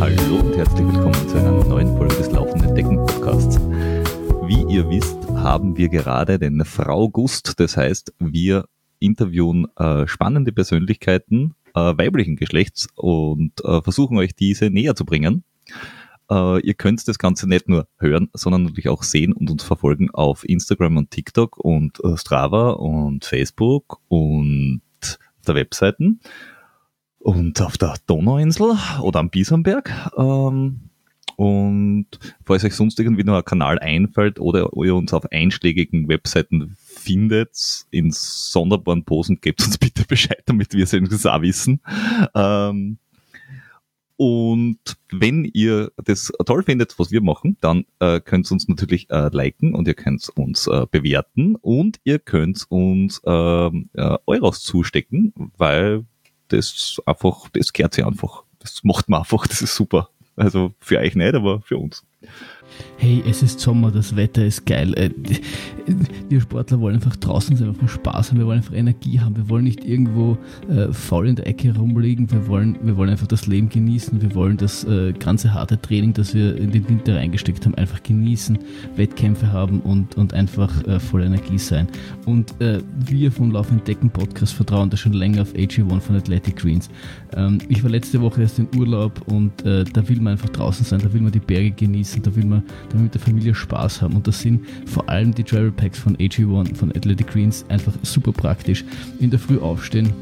Hallo und herzlich willkommen zu einer neuen Folge des Laufenden Decken Podcasts. Wie ihr wisst, haben wir gerade den Frau Gust, das heißt, wir interviewen äh, spannende Persönlichkeiten äh, weiblichen Geschlechts und äh, versuchen euch diese näher zu bringen. Äh, ihr könnt das Ganze nicht nur hören, sondern natürlich auch sehen und uns verfolgen auf Instagram und TikTok und äh, Strava und Facebook und der Webseiten und auf der Donauinsel oder am Biesenberg. Ähm, und falls euch sonst irgendwie noch ein Kanal einfällt oder ihr uns auf einschlägigen Webseiten findet, in sonderbaren Posen, gebt uns bitte Bescheid, damit wir es auch wissen. Ähm, und wenn ihr das toll findet, was wir machen, dann äh, könnt ihr uns natürlich äh, liken und ihr könnt uns äh, bewerten und ihr könnt uns ähm, äh, Euros zustecken, weil das einfach, das kehrt sich einfach. Das macht man einfach, das ist super. Also für euch nicht, aber für uns hey, es ist Sommer, das Wetter ist geil. Äh, wir Sportler wollen einfach draußen sein, einfach Spaß haben, wir wollen einfach Energie haben, wir wollen nicht irgendwo äh, faul in der Ecke rumliegen, wir wollen, wir wollen einfach das Leben genießen, wir wollen das äh, ganze harte Training, das wir in den Winter reingesteckt haben, einfach genießen, Wettkämpfe haben und, und einfach äh, voll Energie sein. Und äh, wir vom Lauf Entdecken Podcast vertrauen da schon länger auf AG1 von Athletic Greens. Ähm, ich war letzte Woche erst in Urlaub und äh, da will man einfach draußen sein, da will man die Berge genießen, da will man damit mit der Familie Spaß haben. Und das sind vor allem die Travel Packs von AG1, von Athletic Greens, einfach super praktisch. In der Früh aufstehen,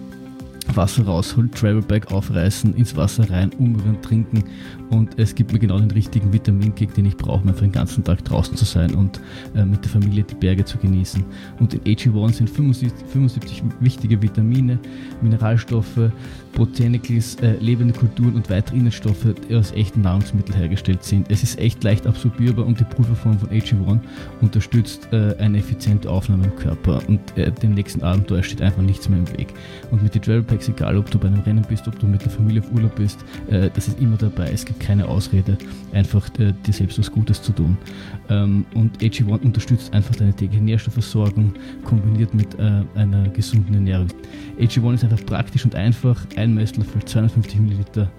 Wasser rausholen, Travel Bag aufreißen, ins Wasser rein, umrühren, trinken und es gibt mir genau den richtigen Vitaminkick, den ich brauche, um einfach den ganzen Tag draußen zu sein und äh, mit der Familie die Berge zu genießen. Und in AG1 sind 75, 75 wichtige Vitamine, Mineralstoffe, Botanicals, äh, lebende Kulturen und weitere Inhaltsstoffe, die aus echten Nahrungsmitteln hergestellt sind. Es ist echt leicht absorbierbar und die Pulverform von AG1 unterstützt äh, eine effiziente Aufnahme im Körper und äh, dem nächsten Abenteuer steht einfach nichts mehr im Weg. Und mit den Travel Packs, egal ob du bei einem Rennen bist, ob du mit der Familie auf Urlaub bist, äh, das ist immer dabei. Es gibt keine Ausrede, einfach äh, dir selbst was Gutes zu tun. Ähm, und AG1 unterstützt einfach deine tägliche Nährstoffversorgung kombiniert mit äh, einer gesunden Ernährung. AG1 ist einfach praktisch und einfach. Ein Messlöffel, 250 Milliliter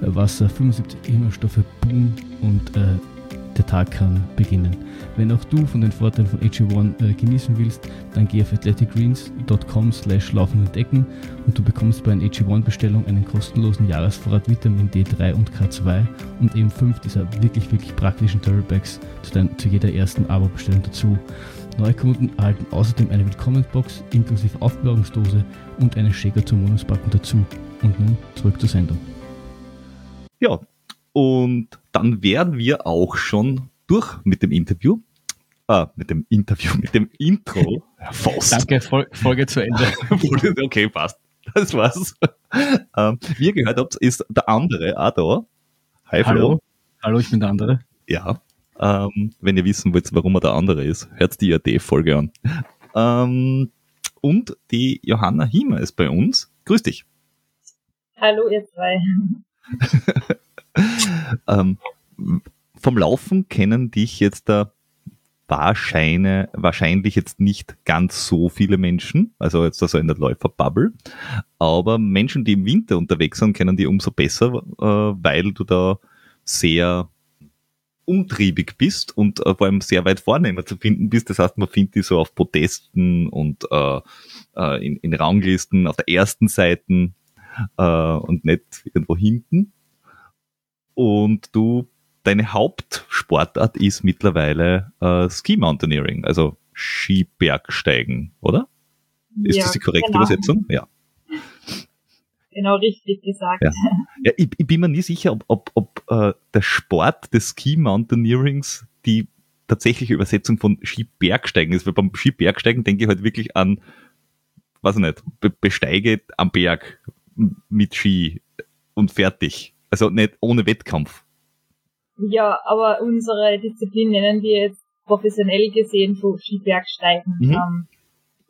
Wasser, 75 Inhaltsstoffe, boom und äh, der Tag kann beginnen. Wenn auch du von den Vorteilen von AG1 äh, genießen willst, dann geh auf athleticgreens.com slash laufen entdecken und du bekommst bei einer AG1-Bestellung einen kostenlosen Jahresvorrat Vitamin D3 und K2 und eben fünf dieser wirklich, wirklich praktischen Turtlebags zu, zu jeder ersten Abo-Bestellung dazu. Neukunden erhalten außerdem eine Willkommensbox inklusive Aufbewahrungsdose und eine Shaker zur Monatspackung dazu. Und nun zurück zur Sendung. Ja, und dann wären wir auch schon durch mit dem Interview. Ah, mit dem Interview, mit dem Intro. Fast. Danke, Fol Folge zu Ende. okay, passt. Das war's. Ähm, wie ihr gehört habt, ist der andere auch da. Hi, Flo. Hallo. Hallo, ich bin der andere. Ja. Ähm, wenn ihr wissen wollt, warum er der andere ist, hört die AD-Folge an. Ähm, und die Johanna Hiemer ist bei uns. Grüß dich. Hallo, ihr zwei. ähm, vom Laufen kennen dich jetzt da wahrscheinlich, wahrscheinlich jetzt nicht ganz so viele Menschen, also jetzt also in der Läuferbubble, aber Menschen, die im Winter unterwegs sind, kennen die umso besser, äh, weil du da sehr umtriebig bist und äh, vor allem sehr weit vorne immer zu finden bist. Das heißt, man findet die so auf Protesten und äh, äh in, in Ranglisten auf der ersten Seite äh, und nicht irgendwo hinten und du, deine Hauptsportart ist mittlerweile äh, Ski Mountaineering, also Skibergsteigen, oder? Ist ja, das die korrekte genau. Übersetzung? Ja. Genau richtig gesagt. Ja, ja ich, ich, bin mir nie sicher, ob, ob, ob äh, der Sport des Ski Mountaineerings die tatsächliche Übersetzung von Skibergsteigen ist, weil beim Skibergsteigen denke ich halt wirklich an, weiß ich nicht, be besteige am Berg mit Ski und fertig. Also nicht ohne Wettkampf. Ja, aber unsere Disziplin nennen wir jetzt professionell gesehen so Skibergsteigen. Mhm. Ähm,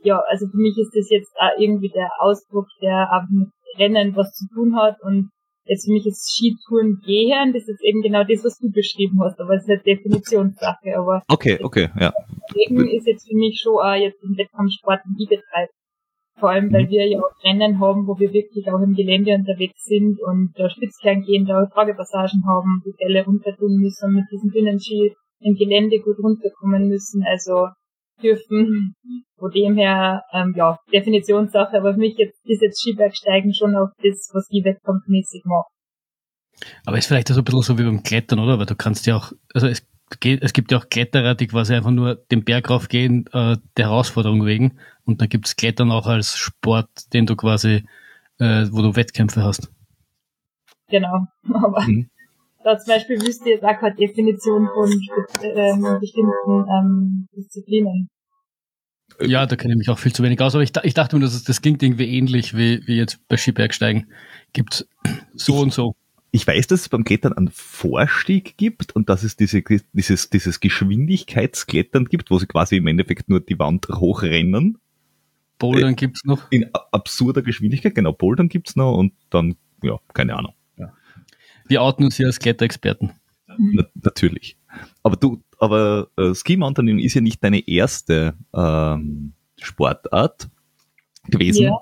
ja, also für mich ist das jetzt auch irgendwie der Ausdruck, der auch mit Rennen was zu tun hat und jetzt für mich ist Skitouren gehen, das ist eben genau das, was du beschrieben hast, aber es ist eine Definitionssache, aber okay, okay, ja. Deswegen ist jetzt für mich schon auch jetzt ein Wettkampfsport, den ich betreibe. Vor allem, weil mhm. wir ja auch Rennen haben, wo wir wirklich auch im Gelände unterwegs sind und da Spitzkern gehen, da Tragepassagen haben, die Fälle runter tun müssen, mit diesem dünnen Ski im Gelände gut runterkommen müssen. Also dürfen. Von dem her, ähm, ja, Definitionssache, aber für mich jetzt ist jetzt Skibergsteigen schon auch das, was ich wettkampfmäßig mache. Aber ist vielleicht auch so ein bisschen so wie beim Klettern, oder? Weil du kannst ja auch, also es, es gibt ja auch Kletterer, die quasi einfach nur den Berg raufgehen, äh, der Herausforderung wegen. Und dann gibt es Klettern auch als Sport, den du quasi, äh, wo du Wettkämpfe hast. Genau. Aber mhm. da zum Beispiel wüsste ich jetzt auch keine Definition von ähm, bestimmten ähm, Disziplinen. Ja, da kenne ich mich auch viel zu wenig aus, aber ich, ich dachte mir, das, das klingt irgendwie ähnlich wie, wie jetzt bei Skibergsteigen. Gibt so ich, und so. Ich weiß, dass es beim Klettern einen Vorstieg gibt und dass es diese, dieses, dieses Geschwindigkeitsklettern gibt, wo sie quasi im Endeffekt nur die Wand hochrennen. Bouldern äh, gibt's noch? In absurder Geschwindigkeit, genau, Bouldern gibt's noch und dann, ja, keine Ahnung. Ja. Wir outen uns hier als Kletterexperten. Na, natürlich. Aber du, aber äh, Ski Mountaineering ist ja nicht deine erste ähm, Sportart gewesen. Ja.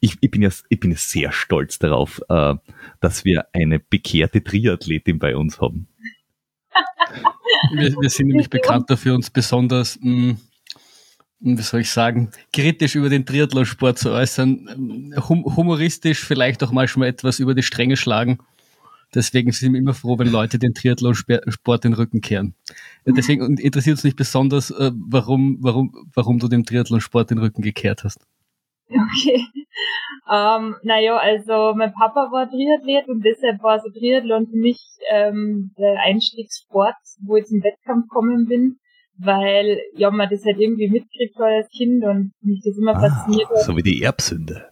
Ich, ich, bin ja, ich bin ja sehr stolz darauf, äh, dass wir eine bekehrte Triathletin bei uns haben. wir, wir, sind nämlich bekannt dafür, uns besonders, mh, hm, wie soll ich sagen, kritisch über den Triathlonsport zu äußern, hum humoristisch vielleicht auch manchmal etwas über die Stränge schlagen. Deswegen sind wir immer froh, wenn Leute den Triathlon-Sport den Rücken kehren. Deswegen interessiert uns nicht besonders, äh, warum, warum, warum du dem Triathlon-Sport den Rücken gekehrt hast. Okay. Ähm, naja, also mein Papa war Triathlet und deshalb war so Triathlon für mich ähm, der Einstiegssport, wo ich zum Wettkampf gekommen bin, weil ja man das halt irgendwie mitkriegt als Kind und mich das immer ah, fasziniert hat. So wie die Erbsünde.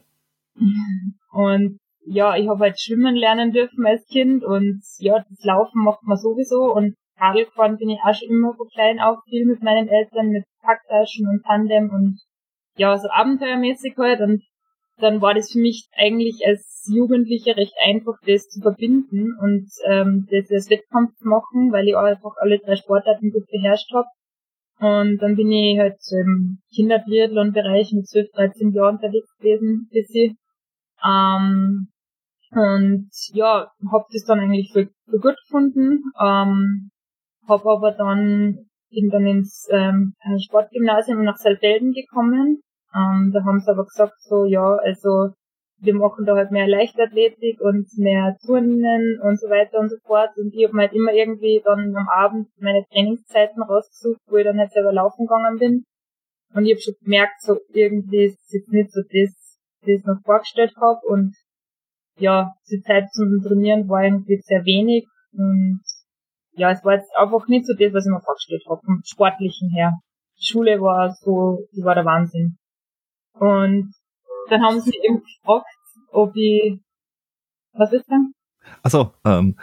Und ja, ich habe halt schwimmen lernen dürfen als Kind und ja, das Laufen macht man sowieso und Radlfahren bin ich auch schon immer von klein auf viel mit meinen Eltern, mit Packtaschen und Tandem und ja, so abenteuermäßig halt und dann war das für mich eigentlich als Jugendliche recht einfach, das zu verbinden und ähm, das als Wettkampf zu machen, weil ich auch einfach alle drei Sportarten gut beherrscht habe. Und dann bin ich halt im Kindertriathlon-Bereich mit 12, 13 Jahren unterwegs gewesen, bis ich. Ähm, und ja, hab das dann eigentlich für, für gut gefunden. Ähm, hab aber dann bin dann ins ähm, Sportgymnasium nach Saalfelden gekommen. Ähm, da haben sie aber gesagt so, ja, also wir machen da halt mehr Leichtathletik und mehr Turnen und so weiter und so fort. Und ich habe halt immer irgendwie dann am Abend meine Trainingszeiten rausgesucht, wo ich dann halt selber laufen gegangen bin. Und ich habe schon gemerkt, so irgendwie ist es jetzt nicht so das, das ich noch vorgestellt habe. Und ja, die Zeit zum Trainieren war irgendwie sehr wenig und ja, es war jetzt einfach nicht so das, was ich mir vorgestellt habe, vom Sportlichen her. Die Schule war so, die war der Wahnsinn. Und dann haben sie eben gefragt, ob ich, was ist denn? Also, ähm,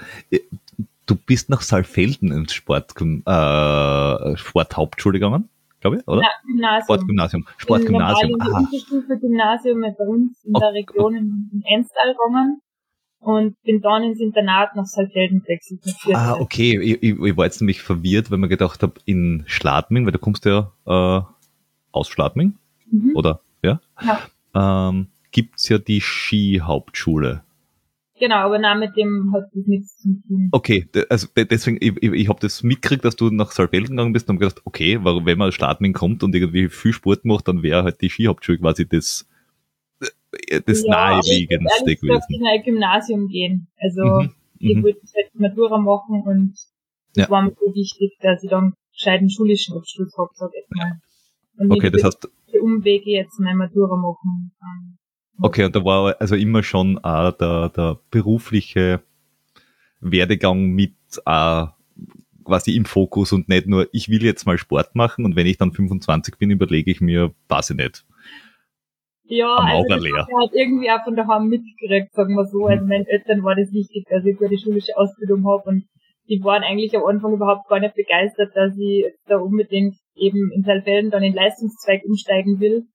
du bist nach Saalfelden ins Sport, äh, Sporthauptschule gegangen? glaube ich, oder? Na, Gymnasium. Sportgymnasium. Sportgymnasium. Stufe Gymnasium bei uns in der Region in, in Enstal gegangen und bin dann ins Internat nach Saalfelden gewechselt. Ah, okay. Ich, ich, ich, war jetzt nämlich verwirrt, weil man gedacht habe, in Schladming, weil du kommst ja äh, aus Schladming, mhm. oder? Ja. ja. Ähm, gibt's ja die Skihauptschule. Genau, aber na, mit dem hat das nichts zu tun. Okay, also deswegen, ich, ich, habe das mitgekriegt, dass du nach Saalfelden gegangen bist und habe gedacht, okay, wenn man Startmin kommt und irgendwie viel Sport macht, dann wäre halt die Skihauptschule quasi das, das ja, naheliegendste gewesen. Ich ein Gymnasium gehen. Also mhm, ich mhm. wollte halt Matura machen und ja. war mir so wichtig, dass ich dann gescheiten schulischen Abschluss habe, sag ich mal. Und okay, das heißt, Umwege jetzt meine Matura machen. Ähm, Okay, und da war also immer schon auch der, der berufliche Werdegang mit äh, quasi im Fokus und nicht nur, ich will jetzt mal Sport machen und wenn ich dann 25 bin, überlege ich mir, weiß ich nicht. Ja, also das leer. halt irgendwie auch von daheim mitgekriegt, sagen wir so. Also meinen Eltern war das wichtig, dass ich eine schulische Ausbildung habe und die waren eigentlich am Anfang überhaupt gar nicht begeistert, dass ich da unbedingt eben in Teilfällen dann in Leistungszweig umsteigen will.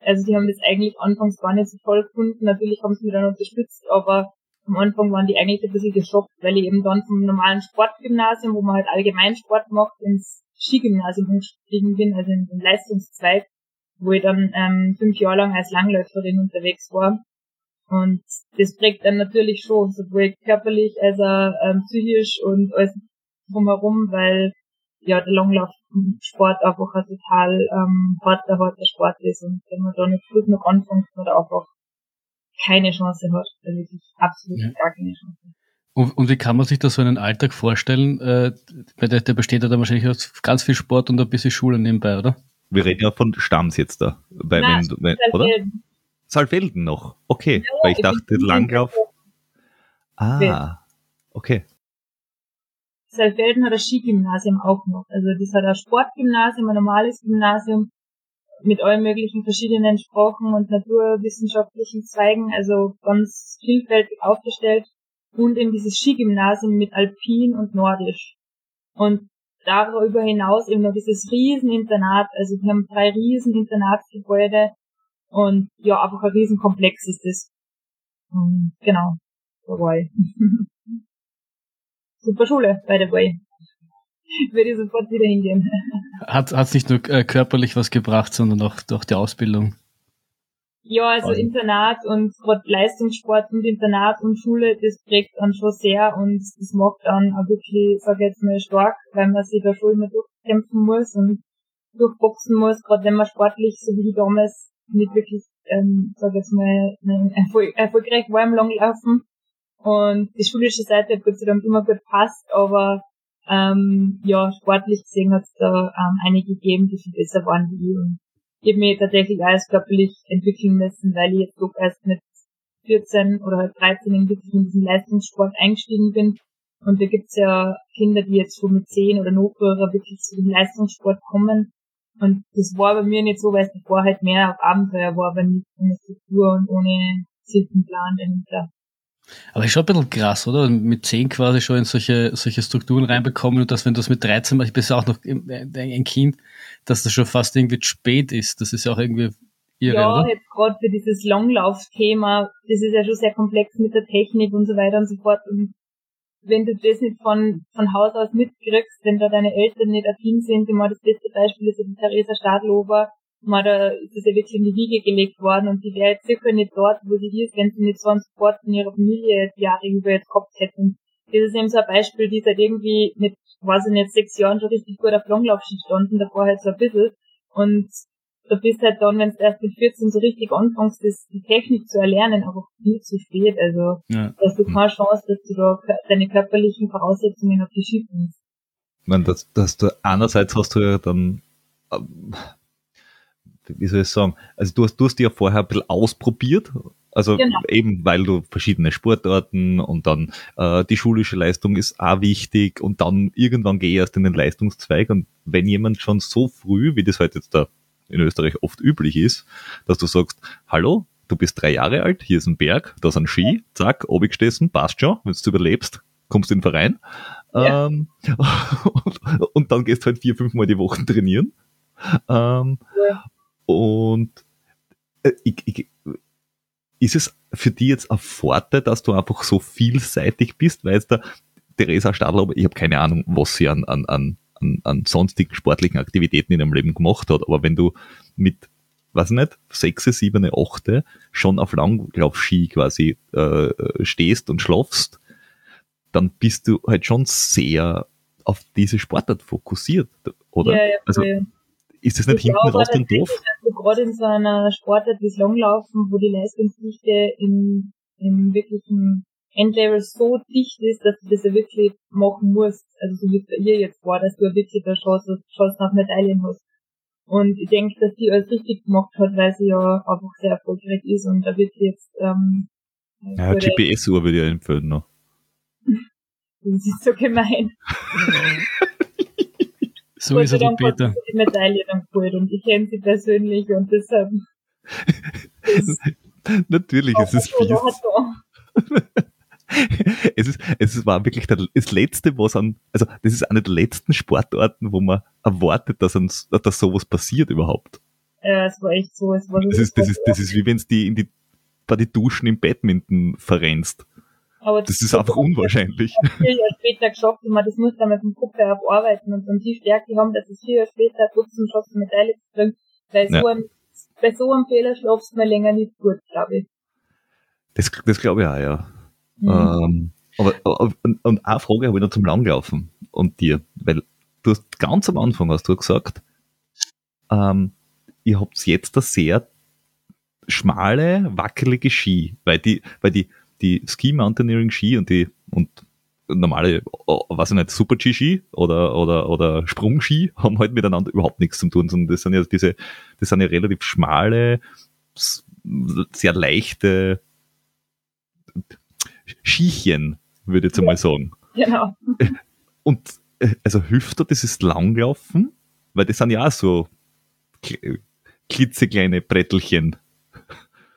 Also die haben das eigentlich anfangs gar nicht so toll gefunden. Natürlich haben sie mich dann unterstützt, aber am Anfang waren die eigentlich ein bisschen geschockt, weil ich eben dann vom normalen Sportgymnasium, wo man halt allgemein Sport macht, ins Skigymnasium umgestiegen bin, also in den Leistungszweig, wo ich dann ähm, fünf Jahre lang als Langläuferin unterwegs war. Und das prägt dann natürlich schon, sowohl körperlich als auch ähm, psychisch und alles drumherum, weil ja der Langlaufsport einfach ein total ähm, harter, harter Sport ist und wenn man da nicht gut noch anfängt, man da einfach keine Chance hat. Also wirklich absolut ja. gar keine Chance. Und, und, wie kann man sich da so einen Alltag vorstellen? Äh, der, der besteht ja dann wahrscheinlich aus ganz viel Sport und ein bisschen Schule nebenbei, oder? Wir reden ja von Stamms jetzt da. Bei, Nein, wenn, wenn, oder? Saalfelden noch. Okay, ja, weil ich dachte Langlauf. Ah, okay. Saalfelden hat ein Skigymnasium auch noch. Also das hat ein Sportgymnasium, ein normales Gymnasium mit allen möglichen verschiedenen Sprachen und naturwissenschaftlichen Zweigen, also ganz vielfältig aufgestellt und eben dieses Skigymnasium mit Alpin und Nordisch. Und darüber hinaus eben noch dieses Rieseninternat, also wir haben drei riesen Internatsgebäude und ja, einfach ein Riesenkomplex ist das. Genau, dabei. Super Schule, by the way. Würde ich sofort wieder hingehen. Hat es nicht nur äh, körperlich was gebracht, sondern auch durch die Ausbildung? Ja, also Voll. Internat und gerade Leistungssport und Internat und Schule, das prägt dann schon sehr und das macht dann auch wirklich, sag ich jetzt mal, stark, weil man sich da schon immer durchkämpfen muss und durchboxen muss, gerade wenn man sportlich, so wie damals, nicht wirklich, ähm, sag ich jetzt mal, erfolg erfolgreich war im Langlaufen. Und die schulische Seite hat Gott sei Dank immer gut passt, aber ähm, ja, sportlich gesehen hat es da ähm, einige gegeben, die viel besser waren wie ich. Und habe mich tatsächlich alles körperlich entwickeln müssen, weil ich jetzt doch erst mit 14 oder halt 13 in wirklich in diesen Leistungssport eingestiegen bin. Und da gibt's ja Kinder, die jetzt schon mit 10 oder noch früher wirklich zu dem Leistungssport kommen. Und das war bei mir nicht so, weil es davor halt mehr auf Abenteuer war, aber nicht ohne Struktur und ohne Plan dahinter. Aber ist schon ein bisschen krass, oder? Mit 10 quasi schon in solche, solche Strukturen reinbekommen und dass, wenn du das mit 13 machst, ich bin ja auch noch ein Kind, dass das schon fast irgendwie spät ist. Das ist ja auch irgendwie irre, Ja, oder? jetzt gerade für dieses Langlaufthema, das ist ja schon sehr komplex mit der Technik und so weiter und so fort. Und wenn du das nicht von, von Haus aus mitkriegst, wenn da deine Eltern nicht affin sind, immer das beste Beispiel ist die Theresa Stadlober, mal da ist es ja wirklich in die Wiege gelegt worden und die wäre jetzt sicher nicht dort, wo sie ist, wenn sie nicht so einen Support von ihrer Familie die Jahre über jetzt gehabt hätten. Das ist eben so ein Beispiel, die seit irgendwie mit, weiß ich nicht, sechs Jahren schon richtig gut auf Langlaufski standen, davor halt so ein bisschen. Und da bist halt dann, wenn du erst mit 14 so richtig anfängst, das, die Technik zu erlernen, aber viel zu spät. Also, ja. da hast du keine Chance, dass du da deine körperlichen Voraussetzungen auf die Ski bringst. Ich meine, das, das du, einerseits hast du ja dann ähm, wie soll ich sagen, also du hast, du hast die ja vorher ein bisschen ausprobiert, also genau. eben, weil du verschiedene Sportarten und dann äh, die schulische Leistung ist auch wichtig und dann irgendwann gehe ich erst in den Leistungszweig und wenn jemand schon so früh, wie das heute jetzt da in Österreich oft üblich ist, dass du sagst, hallo, du bist drei Jahre alt, hier ist ein Berg, da ist ein Ski, zack, obigstessen, passt schon, wenn du überlebst, kommst in den Verein. Ja. Ähm, und, und, dann gehst du halt vier, fünf Mal die Woche trainieren. Ähm, ja. Und äh, ich, ich, ist es für dich jetzt ein Vorteil, dass du einfach so vielseitig bist? Weil jetzt der Theresa Stadler, ich habe keine Ahnung, was sie an, an, an, an sonstigen sportlichen Aktivitäten in ihrem Leben gemacht hat, aber wenn du mit, weiß nicht, sechs, sieben, achte schon auf Langlaufski quasi äh, stehst und schlafst, dann bist du halt schon sehr auf diese Sportart fokussiert, oder? Ja, ja, also, ja. Ist das nicht ich hinten raus den doof? Also gerade in so einer Sportart wie Langlaufen, wo die Leistungsdichte im, im wirklichen Endlevel so dicht ist, dass du das ja wirklich machen musst. Also so wie es bei ihr jetzt war, dass du ja wirklich eine Chance, Chance auf Medaillen hast. Und ich denke, dass die alles richtig gemacht hat, weil sie ja einfach sehr erfolgreich ist und da wird sie jetzt ähm, ja, GPS-Uhr würde ich empfehlen noch. das ist so gemein. So ist er, der Peter. die Medaille dann geholt und ich kenne sie persönlich und deshalb. Natürlich, es ist fies. es ist, es war wirklich das letzte, was an, also das ist eine der letzten Sportarten, wo man erwartet, dass, uns, dass sowas passiert überhaupt. Ja, es war echt so. Es war das, ist, das, ist, das ist wie wenn es die in die, bei die Duschen im Badminton verrennst. Aber das, das ist einfach unwahrscheinlich. Vier Jahre später geschafft und man das muss dann mit dem Kopf aufarbeiten und dann die Stärke haben, dass es vier Jahre später trotzdem schafft, eine Medaille zu kriegen, weil ja. so ein bei so einem Fehler schlafst du mal länger nicht gut, glaube ich. Das, das glaube ich auch, ja. Mhm. Ähm, aber, aber und, und eine Frage habe ich noch zum Langlaufen und dir, weil du hast ganz am Anfang hast du gesagt, ähm, ihr habt jetzt da sehr schmale, wackelige Ski, weil die, weil die, die Ski Mountaineering Ski und die und normale, was ich nicht, Super G Ski oder, oder, oder Sprungski haben halt miteinander überhaupt nichts zu tun, sondern das sind ja diese, das sind ja relativ schmale, sehr leichte Skichen, würde ich jetzt einmal sagen. Genau. Und äh, also hilft dir dieses Langlaufen? Weil das sind ja auch so klitzekleine Brettelchen.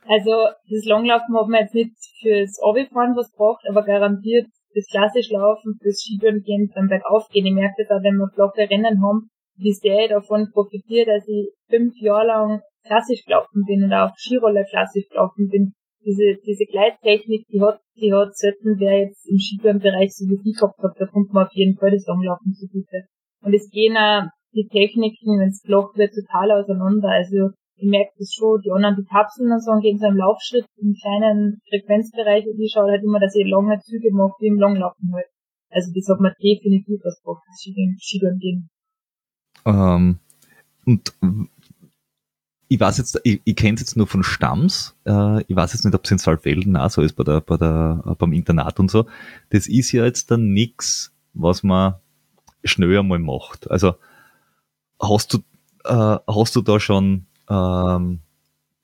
Also das Langlaufen hat man jetzt nicht fürs Abifahren was braucht, aber garantiert das klassisch Laufen, fürs Skitouren gehen, beim Bergaufgehen. Ich merke das auch, wenn wir flache Rennen haben, wie sehr ich davon profitiere, dass ich fünf Jahre lang klassisch gelaufen bin und auch Skiroller klassisch gelaufen bin. Diese, diese Gleittechnik, die hat, die hat selten wer jetzt im Skitourenbereich so wie ich gehabt hat, da kommt man auf jeden Fall das Langlaufen zugute. Und es gehen auch die Techniken, wenn es flach wird, total auseinander. Also ich merke das schon, die anderen, die Kapseln und so, gehen so im Laufschritt im kleinen Frequenzbereich und ich schaue halt immer, dass ich lange Züge mache, wie im Langlaufen halt. Also das hat man definitiv was braucht, das Skitouren gehen. Ähm, und ich weiß jetzt, ich, ich kenne es jetzt nur von Stamms, äh, ich weiß jetzt nicht, ob es in Saalfelden auch so ist bei der, bei der, beim Internat und so. Das ist ja jetzt dann nix, was man schnell einmal macht. Also hast du, äh, hast du da schon ähm,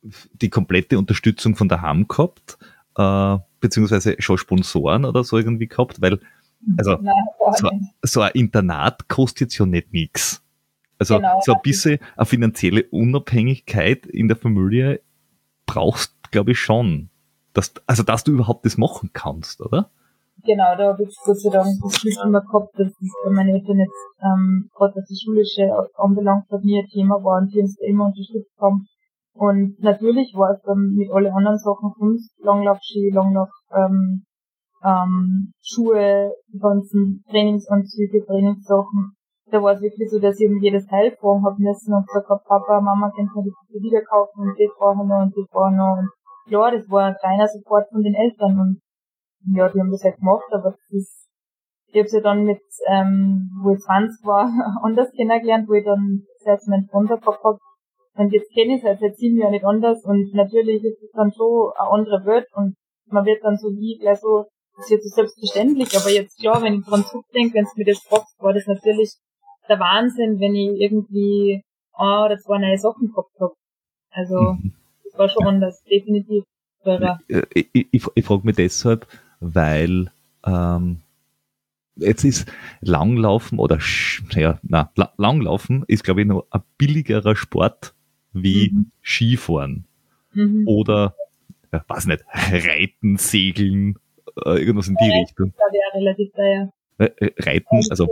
die komplette Unterstützung von der Ham gehabt, äh, beziehungsweise schon Sponsoren oder so irgendwie gehabt, weil also Nein, so, so, ein Internat kostet jetzt ja nicht nichts. Also genau. so ein bisschen eine finanzielle Unabhängigkeit in der Familie brauchst, glaube ich, schon. Dass, also dass du überhaupt das machen kannst, oder? Genau, da habe ich Gott sei Dank das Glück immer gehabt, dass das bei meinen Eltern jetzt, ähm, gerade was die schulische anbelangt hat, nie ein Thema war und die uns immer unterstützt haben. Und natürlich war es dann mit allen anderen Sachen uns, Langlaufski, Langlauf, ähm, ähm, Schuhe, die ganzen Trainingsanzüge, Trainingssachen. Da war es wirklich so, dass ich eben jedes Teil fragen habe müssen und gesagt habe, Papa, Mama, können wir die wieder kaufen und die brauchen noch und die brauchen noch. Und klar, das war ein kleiner Support von den Eltern und ja, die haben das halt gemacht, aber das ist, ich hab's ja dann mit, ähm, wo ich 20 war, anders kennengelernt, wo ich dann selbst meinen Freund gehabt hab. Und jetzt kenne ich es halt seit sieben Jahren nicht anders und natürlich ist es dann schon eine andere Welt und man wird dann so wie gleich so, das ist jetzt so selbstverständlich, aber jetzt klar, wenn ich dran zurückdenke, wenn es mir das fragst, war das natürlich der Wahnsinn, wenn ich irgendwie ein oder zwei neue Sachen gehabt hab. Also, mhm. das war schon anders, definitiv. Ich, ich, ich, ich frage mich deshalb, weil ähm, jetzt ist Langlaufen oder ja, na, Langlaufen ist, glaube ich, noch ein billigerer Sport wie mhm. Skifahren. Mhm. Oder, ja, weiß nicht, Reiten, Segeln, äh, irgendwas in die ja, Richtung. Wäre relativ teuer. Äh, äh, Reiten, also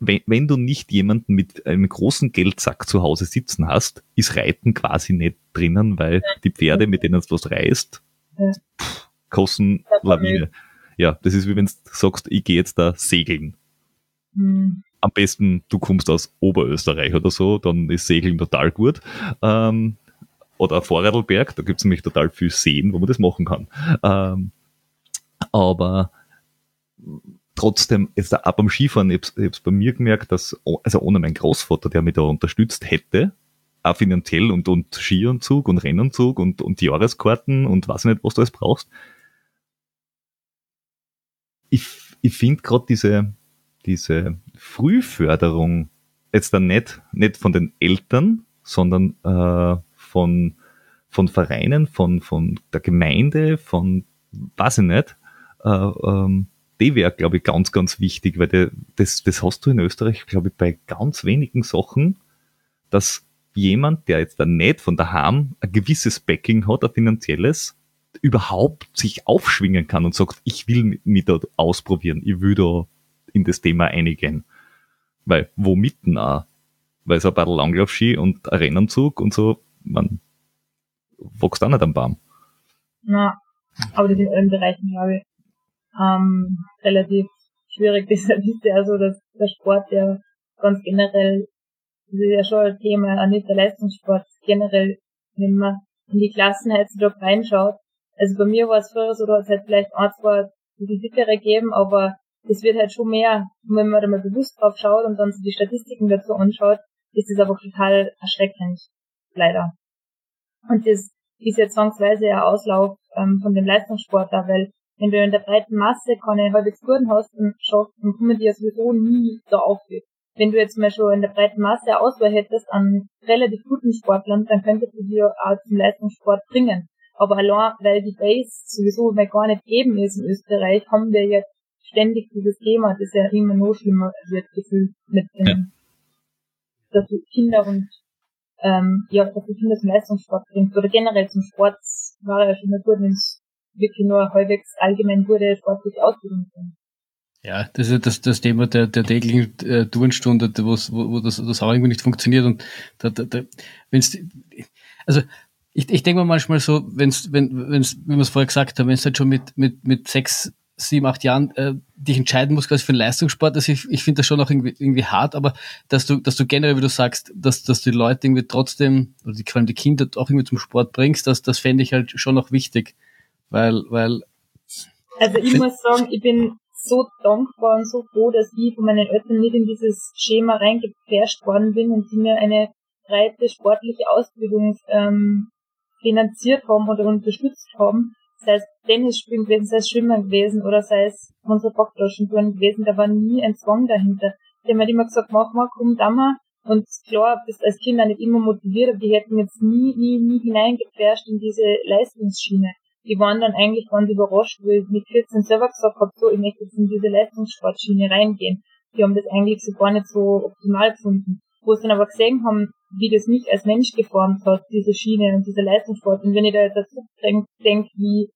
wenn, wenn du nicht jemanden mit einem großen Geldsack zu Hause sitzen hast, ist Reiten quasi nicht drinnen, weil die Pferde, mit denen du was reist, ja. pff, kosten Lawine. Ja, das ist wie wenn du sagst, ich gehe jetzt da segeln. Mhm. Am besten, du kommst aus Oberösterreich oder so, dann ist Segeln total gut. Ähm, oder Vorarlberg, da gibt es nämlich total viel Seen, wo man das machen kann. Ähm, aber trotzdem, jetzt auch beim Skifahren, ich habe es bei mir gemerkt, dass, also ohne meinen Großvater, der mich da unterstützt hätte, auch finanziell und, und Skianzug und Rennanzug und, und Jahreskarten und was nicht, was du alles brauchst, ich, ich finde gerade diese, diese Frühförderung jetzt dann nicht, nicht von den Eltern, sondern äh, von, von Vereinen, von, von der Gemeinde, von weiß ich nicht, äh, ähm, die wäre, glaube ich, ganz, ganz wichtig, weil de, das, das hast du in Österreich, glaube ich, bei ganz wenigen Sachen, dass jemand, der jetzt dann nicht von daheim ein gewisses Backing hat, ein finanzielles, überhaupt sich aufschwingen kann und sagt, ich will mich da ausprobieren, ich will da in das Thema einigen. Weil, womit denn auch? Weil so ein paar Langlaufski und ein Rennanzug und so, man wächst auch nicht am Baum. Na, aber das in allen Bereichen, glaube ich, ähm, relativ schwierig. Deshalb ist ja so, dass der Sport ja ganz generell, das ist ja schon ein Thema, auch nicht der Leistungssport, generell wenn man in die Klassen heutzutage reinschaut. Also bei mir war es früher so, da hat es halt vielleicht ein, zwei die dickere geben, aber es wird halt schon mehr. Und wenn man da mal bewusst drauf schaut und dann so die Statistiken dazu anschaut, ist es einfach total erschreckend. Leider. Und das ist ja zwangsweise ein Auslauf ähm, von dem Leistungssport da, weil wenn du in der breiten Masse keine halbwegs guten hast, dann, schaffst, dann kommen die ja sowieso nie da auf. Wenn du jetzt mal schon in der breiten Masse Auswahl hättest an relativ guten Sportlern, dann könntest du dir auch zum Leistungssport bringen. Aber allein, weil die Base sowieso mal gar nicht eben ist in Österreich, haben wir jetzt ständig dieses Thema, das ja immer noch schlimmer wird, gefühlt mit den, ja. dass du Kinder und ähm, ja, dass du Kinder zum Leistungssport bringst oder generell zum Sport war ja schon mal gut, wenn es wirklich nur halbwegs allgemein gute sportliche Ausbildung sind. Ja, das ist das, das Thema der, der täglichen äh, Turnstunde, wo, wo das, das auch irgendwie nicht funktioniert. Und da, da, da, wenn's, also ich, ich denke mir manchmal so, wenn's, wenn, wenn's, wie wir es vorher gesagt haben, wenn es halt schon mit, mit, mit sechs, sieben, acht Jahren äh, dich entscheiden musst quasi für einen Leistungssport, also ich, ich finde das schon auch irgendwie, irgendwie hart, aber dass du, dass du generell, wie du sagst, dass, dass die Leute irgendwie trotzdem, oder die, vor allem die Kinder auch irgendwie zum Sport bringst, das, das fände ich halt schon noch wichtig. Weil, weil. Also ich muss sagen, ich bin so dankbar und so froh, dass ich von meinen Eltern nicht in dieses Schema reingepfercht worden bin und die mir eine breite sportliche Ausbildung ähm, finanziert haben oder unterstützt haben. Sei es Tennis spielen gewesen, sei es Schwimmen gewesen oder sei es unsere Backtaschentouren gewesen, da war nie ein Zwang dahinter. Die haben halt immer gesagt, mach mal, komm da mal. Und klar, bist als Kind auch nicht immer motiviert, aber die hätten jetzt nie, nie, nie hineingepfercht in diese Leistungsschiene die waren dann eigentlich ganz überrascht, weil ich mit 14 selber gesagt habe, so, ich möchte jetzt in diese Leistungssportschiene reingehen. Die haben das eigentlich so gar nicht so optimal gefunden. Wo sie dann aber gesehen haben, wie das mich als Mensch geformt hat, diese Schiene und dieser Leistungssport. Und wenn ich da dazu denke, denk, wie,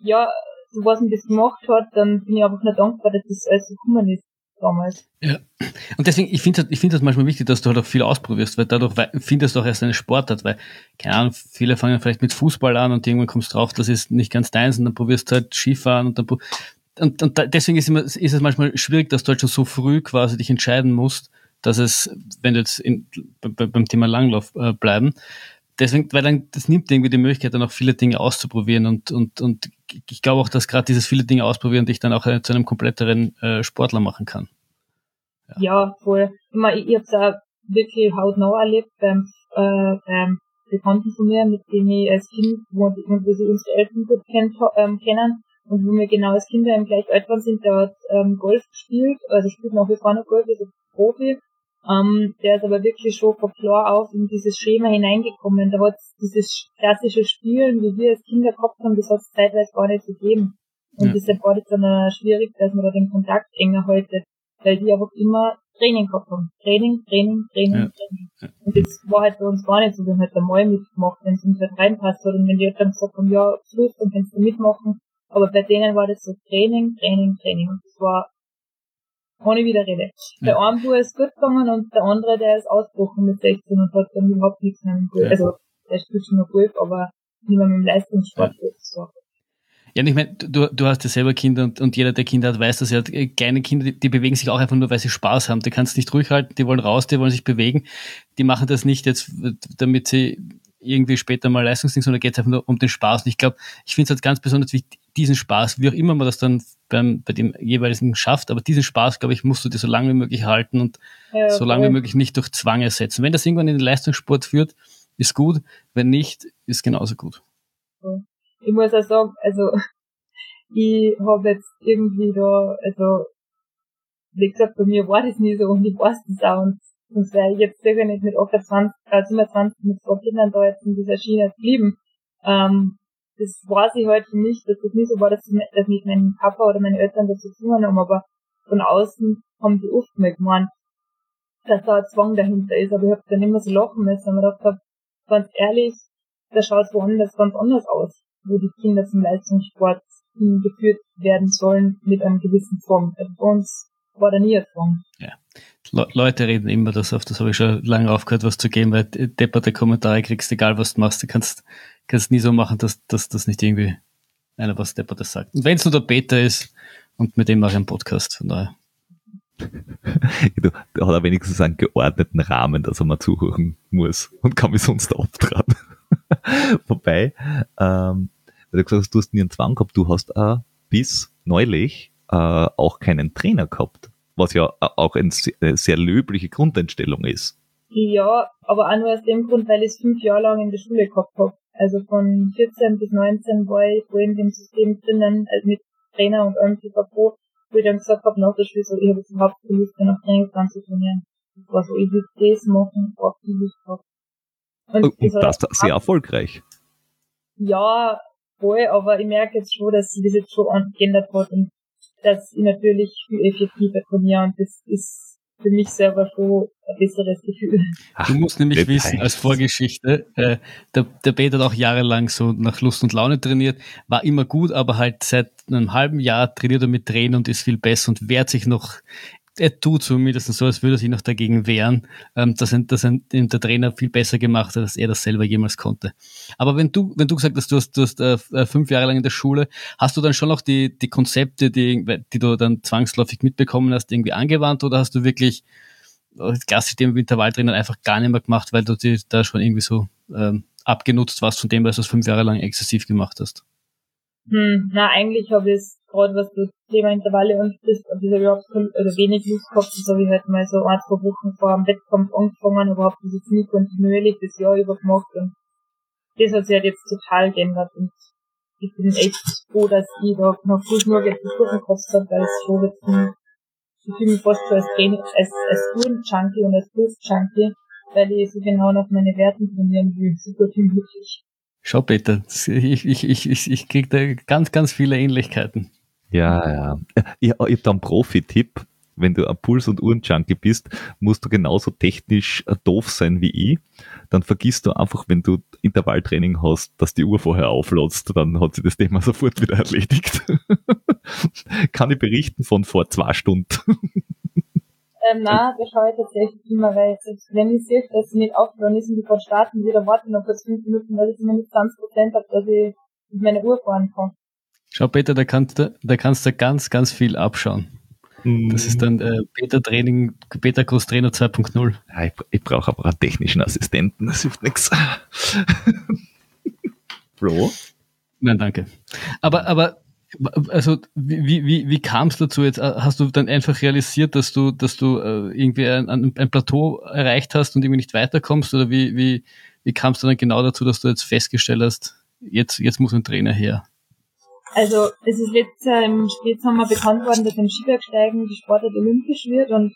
ja, so was mir das gemacht hat, dann bin ich einfach nur dankbar, dass das alles so gekommen ist damals. Ja. Und deswegen, ich finde ich finde das manchmal wichtig, dass du halt auch viel ausprobierst, weil dadurch findest du auch erst eine Sportart, weil, keine Ahnung, viele fangen vielleicht mit Fußball an und irgendwann kommst du drauf, das ist nicht ganz deins und dann probierst du halt Skifahren und dann, und, und deswegen ist, immer, ist es manchmal schwierig, dass du halt schon so früh quasi dich entscheiden musst, dass es, wenn du jetzt in, beim Thema Langlauf äh, bleiben, deswegen, weil dann, das nimmt irgendwie die Möglichkeit, dann auch viele Dinge auszuprobieren und, und, und ich glaube auch, dass gerade dieses viele Dinge ausprobieren dich dann auch äh, zu einem kompletteren äh, Sportler machen kann. Ja, ja voll. Ich, mein, ich, ich habe es auch wirklich hautnah erlebt beim, äh, beim Bekannten von mir, mit dem ich als Kind, wo, wo sie unsere Eltern gut kennt, ähm, kennen und wo wir genau als Kinder im gleich alt waren sind, der hat ähm, Golf gespielt, also spielt nach wie vor noch Golf, ist ein Profi ähm, der ist aber wirklich schon von klar auf in dieses Schema hineingekommen. Da hat dieses klassische Spielen, wie wir als Kinder gehabt haben, das hat es zeitweise gar nicht gegeben. Und ja. deshalb war das dann schwierig, dass man da den Kontakt enger haltet, weil die einfach immer Training gehabt haben. Training, Training, Training, ja. Training. Ja. Und das war halt bei uns gar nicht so. Wir haben halt einmal mitgemacht, wenn es uns halt reinpasst hat. Und wenn die Eltern gesagt haben, ja, Schluss, dann kannst du mitmachen. Aber bei denen war das so Training, Training, Training. Und das war ohne Widerrede. Ja. Der eine Bub ist gut gegangen und der andere, der ist ausgebrochen mit 16 und hat dann überhaupt nichts mehr mit Golf. Ja. Also, der spielt schon noch Golf, aber nicht mehr mit dem Leistungssport. Ja. Ja, und ich meine, du, du hast ja selber Kinder und, und jeder, der Kinder hat, weiß, dass ja kleine Kinder, die, die bewegen sich auch einfach nur, weil sie Spaß haben. Die kannst nicht ruhig halten, die wollen raus, die wollen sich bewegen. Die machen das nicht jetzt, damit sie irgendwie später mal Leistungsding, sondern geht es einfach nur um den Spaß. Und ich glaube, ich finde es halt ganz besonders wichtig, diesen Spaß, wie auch immer man das dann beim, bei dem jeweiligen schafft, aber diesen Spaß, glaube ich, musst du dir so lange wie möglich halten und ja, so lange wie möglich nicht durch Zwang ersetzen. Wenn das irgendwann in den Leistungssport führt, ist gut. Wenn nicht, ist genauso gut. Ich muss auch sagen, also ich habe jetzt irgendwie da, also wie gesagt, bei mir war das nie so und ich weiß das auch und sonst wäre ich jetzt sicher nicht mit 28, äh, 27 mit zwei Kindern da jetzt in dieser Schiene geblieben. Ähm, das weiß ich halt für mich, dass das nicht so war, dass, ich, dass mich mein Papa oder meine Eltern dazu gezwungen haben, aber von außen haben die oft mal gemeint, dass da ein Zwang dahinter ist, aber ich habe dann immer so lachen müssen und mir gedacht, ganz ehrlich, da schaut es woanders ganz anders aus, wo die Kinder zum Leistungssport geführt werden sollen mit einem gewissen Zwang. Also bei uns war da nie ein Zwang. Ja. Le Leute reden immer das auf, das habe ich schon lange aufgehört, was zu geben, weil depperte Kommentare kriegst, egal was du machst, du kannst, kannst nie so machen, dass, dass das nicht irgendwie einer was deppertes sagt. Und wenn es nur der Peter ist, und mit dem mache ich einen Podcast, von daher. du, hat er wenigstens einen geordneten Rahmen, dass er mal zuhören muss und kann mich sonst auftragen. Wobei, ähm, weil du gesagt hast, du hast nie einen Zwang gehabt, du hast auch bis neulich äh, auch keinen Trainer gehabt, was ja auch eine sehr löbliche Grundeinstellung ist. Ja, aber auch nur aus dem Grund, weil ich es fünf Jahre lang in der Schule gehabt habe. Also von 14 bis 19 war ich voll in dem System drinnen, also mit Trainer und irgendwie Pro, wo ich dann gesagt habe, nach der Schule, so, ich habe jetzt überhaupt keine Lust mehr nach Trainingsplan zu trainieren. Das war so, ich will das machen, worauf ich Lust habe. Und, und das, das sehr erfolgreich. Ja, voll, aber ich merke jetzt schon, dass sich das jetzt schon geändert hat und dass ich natürlich viel effektiver trainiere und das ist für mich selber schon ein besseres Gefühl. Ach, du musst nämlich wissen, als Vorgeschichte, äh, der, der Peter hat auch jahrelang so nach Lust und Laune trainiert, war immer gut, aber halt seit einem halben Jahr trainiert er mit Tränen und ist viel besser und wehrt sich noch er tut zumindest so, als würde er sich noch dagegen wehren, ähm, dass, dass der Trainer viel besser gemacht hat, als er das selber jemals konnte. Aber wenn du, wenn du gesagt hast, du hast, du hast äh, äh, fünf Jahre lang in der Schule, hast du dann schon noch die, die Konzepte, die, die du dann zwangsläufig mitbekommen hast, irgendwie angewandt oder hast du wirklich äh, das Klassische im Intervalltrainer einfach gar nicht mehr gemacht, weil du dir da schon irgendwie so ähm, abgenutzt warst von dem, was du fünf Jahre lang exzessiv gemacht hast? Hm, na, eigentlich habe ich es gerade was das Thema Intervalle anfrisst, also ich habe überhaupt oder wenig das habe ich halt mal so ein, zwei Wochen vor dem Wettkampf angefangen, aber habe das jetzt nie kontinuierlich das Jahr über gemacht und das hat sich halt jetzt total geändert und ich bin echt froh, dass ich da noch gut nur jetzt Kurven gekostet habe, weil es schon jetzt ein, ich fühle mich fast so als Training, als, als Touren-Junkie und als Kurs-Junkie, weil ich so genau nach meinen Werten trainieren will, so gut wie möglich. Schau, Peter, ich, ich, ich, ich, ich kriege da ganz, ganz viele Ähnlichkeiten. Ja, ja. Ich, ich habe da einen Profi-Tipp. Wenn du ein Puls- und Uhrenjunkie bist, musst du genauso technisch äh, doof sein wie ich. Dann vergisst du einfach, wenn du Intervalltraining hast, dass die Uhr vorher auflotst. Dann hat sich das Thema sofort wieder erledigt. Kann ich berichten von vor zwei Stunden. Ähm, nein, das schaue ich tatsächlich immer, weil selbst wenn ich sehe, dass sie nicht aufhören ist und die gerade starten, wieder warten noch kurz fünf Minuten, weil ich zumindest 20 Prozent habe, dass ich mit meiner Uhr fahren kann. Schau, Peter, da kannst du, da kannst du ganz, ganz viel abschauen. Das ist dann äh, Beta-Training, Beta-Kurs Trainer 2.0. Ja, ich, ich brauche aber einen technischen Assistenten, das hilft nichts. Flo? Nein, danke. Aber, aber also wie, wie, wie kam es dazu jetzt? Hast du dann einfach realisiert, dass du, dass du äh, irgendwie ein, ein Plateau erreicht hast und irgendwie nicht weiterkommst? Oder wie, wie, wie kam es dann genau dazu, dass du jetzt festgestellt hast, jetzt, jetzt muss ein Trainer her? Also es ist letztes Jahr im Spätsommer bekannt worden, dass im Skibergsteigen die Sportart olympisch wird und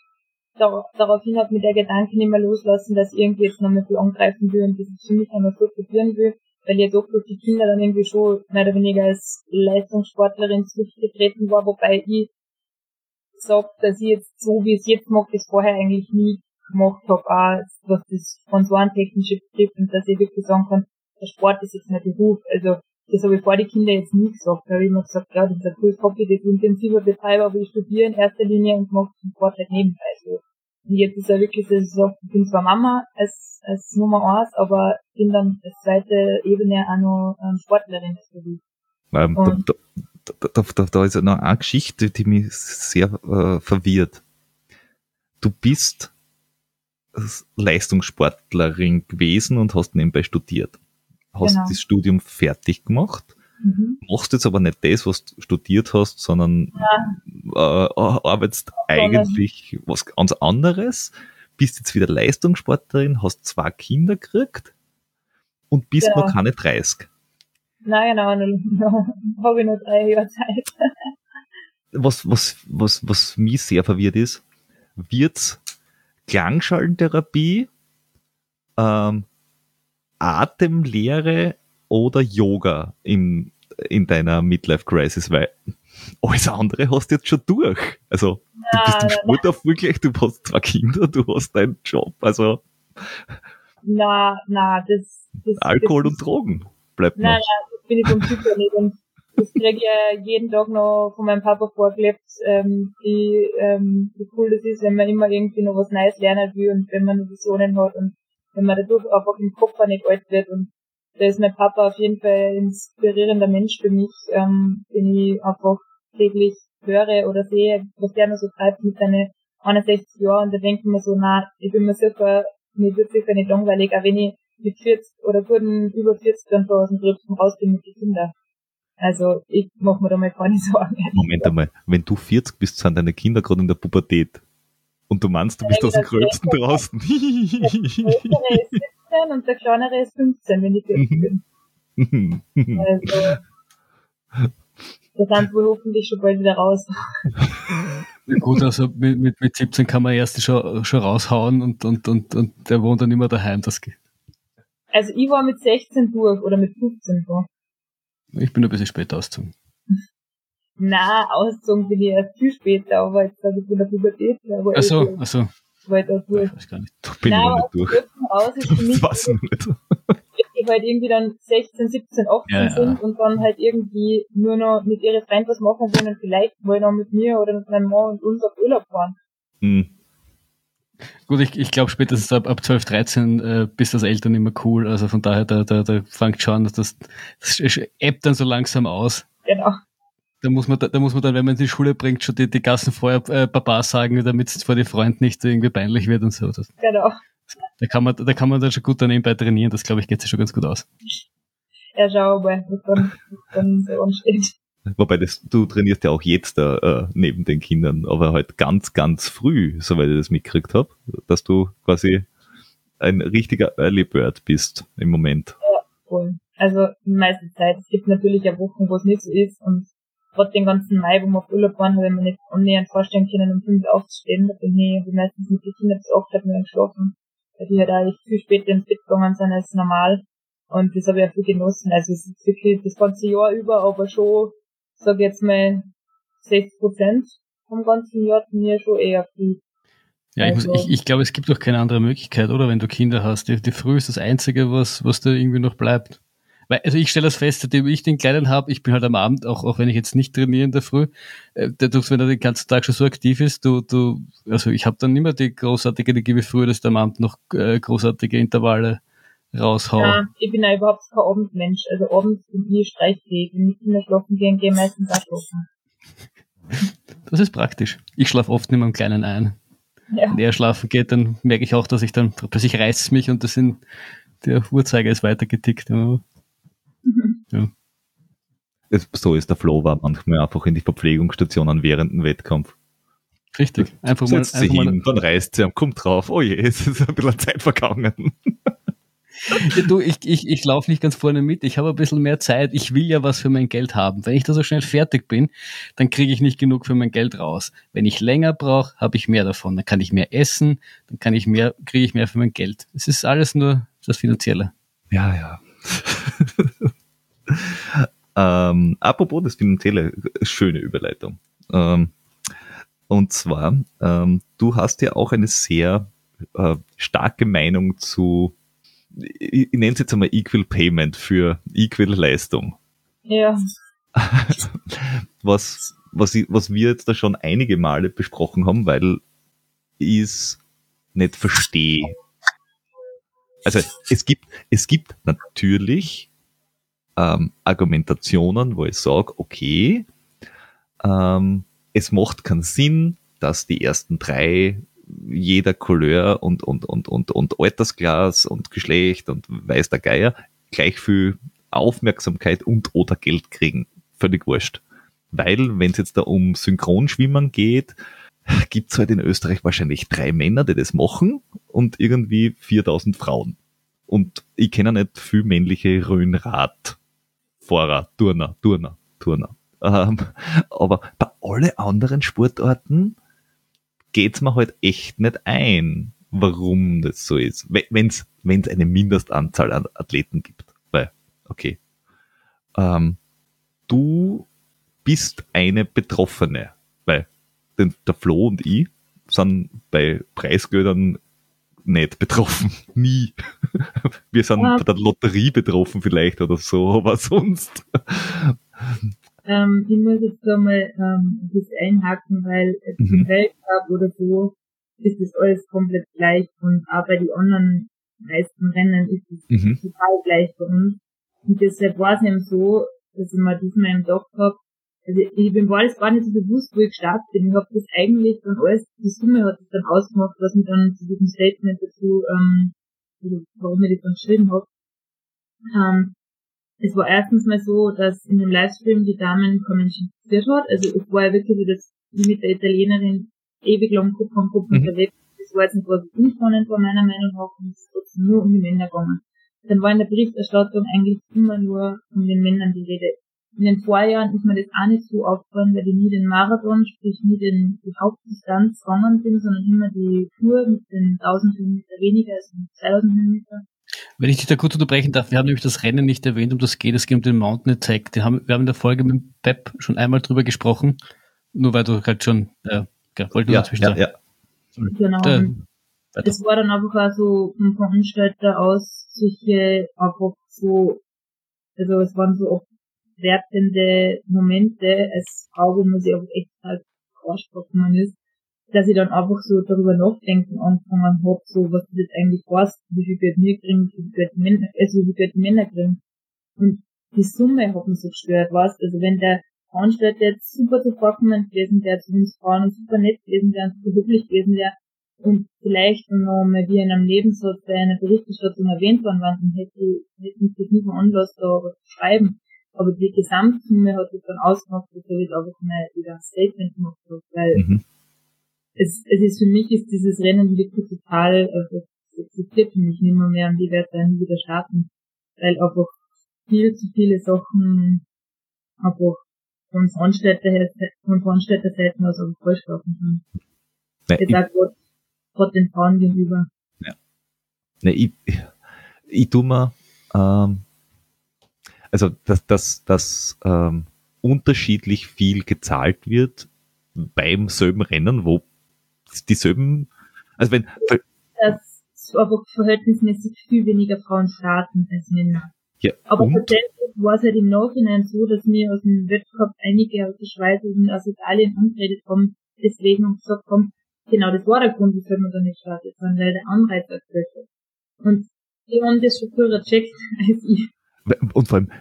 dar daraufhin hat mir der Gedanke nicht mehr loslassen, dass ich irgendwie jetzt nochmal viel angreifen will und das für mich einmal so probieren will, weil ja doch durch die Kinder dann irgendwie schon mehr oder weniger als Leistungssportlerin zurückgetreten war, wobei ich sage, dass ich jetzt so wie es jetzt mache, das vorher eigentlich nie gemacht habe, auch was das Sponsorentechnische betrifft und dass ich wirklich sagen kann, der Sport ist jetzt mein Beruf. Also das habe ich vor die Kinder jetzt nie gesagt. Da habe ich immer gesagt, ja, das ist ein cooles Hobby, das intensiver betreibe, aber ich studiere in erster Linie und mache den Sport halt nebenbei. So. Und jetzt ist ja wirklich, dass ich sage, ich bin zwar Mama als, als Nummer eins, aber bin dann als zweite Ebene auch noch ähm, Sportlerin des Berufs. Ähm, da, da, da, da, ist ja noch eine Geschichte, die mich sehr äh, verwirrt. Du bist Leistungssportlerin gewesen und hast nebenbei studiert hast genau. das Studium fertig gemacht, mhm. machst jetzt aber nicht das, was du studiert hast, sondern ja. äh, arbeitest eigentlich was ganz anderes, bist jetzt wieder Leistungssportlerin, hast zwei Kinder gekriegt und bist genau. noch keine 30. Nein, genau, habe ich noch drei Jahre Zeit. was, was, was, was mich sehr verwirrt ist, wird Klangschallentherapie ähm, Atemlehre oder Yoga in, in deiner Midlife Crisis, weil alles andere hast du jetzt schon durch. Also, du bist im Sport erfolgreich, du hast zwei Kinder, du hast deinen Job, also. Na, na, das, das Alkohol das, und Drogen bleibt nein, noch. Nein, das bin ich vom Typ nicht. Und das kriege ich ja jeden Tag noch von meinem Papa vorgelebt, ähm, wie, ähm, wie cool das ist, wenn man immer irgendwie noch was Neues lernen will und wenn man Visionen hat und wenn man dadurch einfach im Kopf nicht alt wird und da ist mein Papa auf jeden Fall ein inspirierender Mensch für mich, ähm, den ich einfach täglich höre oder sehe, was der noch so treibt mit seinen 61 Jahren und da denke ich so, na, ich bin mir sicher, mir wird sicher nicht langweilig, auch wenn ich mit 40 oder guten über 40 dann schon aus dem Gröbsten rausgehen mit den Kindern. Also ich mach mir da mal keine Sorgen. Moment einmal, wenn du 40 bist, sind deine Kinder gerade in der Pubertät. Und du meinst, du bist aus dem Gröbsten draußen. Der Größere ist 17 und der Kleinere ist 15, wenn ich 40 bin. Also, da sind wir hoffentlich schon bald wieder raus. Gut, also mit, mit, mit 17 kann man erst schon, schon raushauen und, und, und, und der wohnt dann immer daheim. Das geht. Also ich war mit 16 durch oder mit 15 so. Ich bin ein bisschen später ausgezogen. Na, ausgezogen bin ich erst viel später, aber jetzt sage ich von der Pubertät. Aber Ach so, ach so. Weiter durch. Ich weiß gar nicht. Da bin Nein, ich noch aber nicht durch. aus ist für mich, Das weiß ich noch nicht. die halt irgendwie dann 16, 17, 18 Ja, ja. sind und dann halt irgendwie nur noch mit ihren Freunden was machen wollen und vielleicht wollen auch mit mir oder mit meinem Mann und uns auf Urlaub fahren. Hm. Gut, ich, ich glaube spätestens ab, ab 12, 13 äh, bist das Eltern immer cool. Also von daher, da, da, da fängt schon, dass das, das ebbt dann so langsam aus. Genau. Da muss man, da, da muss man dann, wenn man in die Schule bringt, schon die, die Gassen vorher äh, Papa sagen, damit es vor den Freunden nicht irgendwie peinlich wird und so. Das, Genau. da kann man, da kann man dann schon gut daneben bei trainieren. Das glaube ich geht sich schon ganz gut aus. Ja, schau mal, was dann, was dann so ansteht. Wobei das, du trainierst ja auch jetzt äh, neben den Kindern, aber halt ganz, ganz früh, soweit ich das mitgekriegt habe, dass du quasi ein richtiger Early Bird bist im Moment. Voll. Also die meiste Zeit. Es gibt natürlich ja Wochen, wo es nicht so ist und gerade den ganzen Mai, wo wir auf Urlaub waren, habe ich mir nicht annähernd vorstellen können, um fünf aufzustehen. Da bin ich ich meistens mit den Kindern bis acht Uhr geschlafen, weil die halt echt viel später ins Bett gegangen sind als normal. Und das habe ich auch viel genossen. Also es ist wirklich das ganze Jahr über, aber schon, sag jetzt mal, 60 Prozent vom ganzen Jahr mir schon eher viel. Ja, ich, muss, Also- ich, ich glaube, es gibt doch keine andere Möglichkeit, oder? Wenn du Kinder hast. Die, die Früh ist das Einzige, was, was da irgendwie noch bleibt. Weil, also ich stelle das fest, seitdem ich den Kleinen habe, ich bin halt am Abend, auch, auch wenn ich jetzt nicht trainiere in der Früh, äh, dadurch, wenn er den ganzen Tag schon so aktiv ist, du, du, also ich habe dann nicht mehr die großartige Energie wie früher, dass ich am Abend noch äh, großartige Intervalle raushau. Ja, ich bin ja überhaupt kein Abendmensch. Also abends bin ich streichfähig. Wenn die Kinder schlafen gehen, gehe ich meistens auch schlafen. Das ist praktisch. Ich schlafe oft nicht mehr am Kleinen ein. Ja. Wenn er schlafen geht, dann merke ich auch, dass ich dann, plötzlich reißt mich und das sind, der Uhrzeiger ist weitergetickt. Ja. Es, so ist der Flo war manchmal einfach in die Verpflegungsstationen während dem Wettkampf. Richtig. Einfach mal, Setzt sie einfach mal hin, dann reißt sie, kommt drauf, oh je, es ist ein bisschen Zeit vergangen. Ja, du, ich, ich, ich laufe nicht ganz vorne mit, ich habe ein bisschen mehr Zeit, ich will ja was für mein Geld haben. Wenn ich da so schnell fertig bin, dann kriege ich nicht genug für mein Geld raus. Wenn ich länger brauche, habe ich mehr davon. Dann kann ich mehr essen, dann kann ich mehr, kriege ich mehr für mein Geld. Es ist alles nur das Finanzielle. Ja, ja. ähm, apropos das Finanzielle, schöne Überleitung. Ähm, und zwar, ähm, du hast ja auch eine sehr äh, starke Meinung zu, ich, ich nenne es jetzt einmal Equal Payment für Equal Leistung. Ja. was, was, ich, was wir jetzt da schon einige Male besprochen haben, weil ich es nicht verstehe. Also es gibt, es gibt natürlich ähm, Argumentationen, wo ich sage, okay, ähm, es macht keinen Sinn, dass die ersten drei jeder Couleur und, und, und, und, und Altersklasse und Geschlecht und weiß der Geier gleich viel Aufmerksamkeit und oder Geld kriegen. Völlig wurscht. Weil, wenn es jetzt da um Synchronschwimmen geht, gibt's halt in Österreich wahrscheinlich drei Männer, die das machen und irgendwie 4000 Frauen. Und ich kenne nicht viel männliche Röhnrad, Fahrer, Turner, Turner, Turner. Ähm, aber bei alle anderen Sportarten geht's mir halt echt nicht ein, warum das so ist. Wenn es eine Mindestanzahl an Athleten gibt. Weil, okay. Ähm, du bist eine Betroffene, weil der Flo und ich sind bei Preisgeldern nicht betroffen. Nie. Wir sind Ja. bei der Lotterie betroffen vielleicht oder so, aber sonst. Ähm, ich muss jetzt da mal ähm, das einhaken, weil Mhm. im Weltcup oder so ist das alles komplett gleich und auch bei den anderen meisten Rennen ist es Mhm. total gleich bei uns. Und deshalb war es eben so, dass ich mir diesmal im Tag hab, also ich bin war das gar nicht so bewusst, wo ich gestartet bin. Ich habe das eigentlich dann alles, die Summe hat es dann ausgemacht, was mir dann zu diesem Statement dazu ähm, warum ich das dann geschrieben habe. Ähm, es war erstens mal so, dass in dem Livestream die Damen kommentiert hat. Also es war ja wirklich so, dass ich mit der Italienerin ewig lang Gruppe an Gruppe mhm. unterwegs Das war jetzt nicht was unspannend war meiner Meinung nach und es ist trotzdem nur um die Männer gegangen. Dann war in der Berichterstattung eigentlich immer nur um den Männern die Rede. In den Vorjahren ist mir das auch nicht so aufgefallen, weil die nie den Marathon, sprich nie den, die Hauptdistanz gegangen sind, sondern immer die Tour mit den 1000 Höhenmeter weniger, also mit 2000 Höhenmeter. Wenn ich dich da kurz unterbrechen darf, wir haben nämlich das Rennen nicht erwähnt, um das geht. Es geht um den Mountain Attack. Den haben, wir haben in der Folge mit Pep schon einmal drüber gesprochen. Nur weil du halt schon, äh, ja, wollte ja, ja, ja. Genau. Da, das war dann einfach auch so vom Veranstalter aus solche einfach so, also es waren so oft wertende Momente als Frau, wo man sich auch echt halt angesprochen ist dass ich dann einfach so darüber nachdenken angefangen habe, so was das jetzt eigentlich heißt, wie viel Geld wir kriegen, wie viel Geld Männer, also wie viel Geld Männer kriegen. Und die Summe hat mich so gestört, weißt Also wenn der Veranstalter jetzt super zuvorkommend gewesen wäre zu uns Frauen super nett gewesen wäre super höflich gewesen wäre und vielleicht noch mal wie in einem Nebensatz bei einer Berichterstattung erwähnt worden waren, dann hätte ich, hätte mich das nicht mehr Anlass, da was zu schreiben. Aber die Gesamtsumme hat es dann ausgemacht, dass ich einfach mal wieder ein Statement gemacht habe, weil mhm es, es ist für mich ist dieses Rennen wirklich total, also es existiert für mich nicht mehr, mehr und ich werde da nie wieder starten, weil einfach viel zu viele Sachen einfach von Veranstalter von Veranstalterseiten aus einfach falsch laufen sind. Nein, Jetzt auch gerade, gerade den Frauen gegenüber. Ja. Nein, ich, ich, ich tu mir, ähm, also dass, dass, dass ähm, unterschiedlich viel gezahlt wird beim selben Rennen, wo dieselben, also wenn... Dass einfach verhältnismäßig viel weniger Frauen starten als Männer. Ja, aber und? tatsächlich war es halt im Nachhinein so, dass mir aus dem Wettkampf einige aus der Schweiz und aus Italien angeredet haben, deswegen und gesagt haben, genau das war der Grund, weshalb wir da nicht startet, sondern weil der Anreiz erfüllt hat. Und die haben das schon früher checkt als ich. Und vor allem,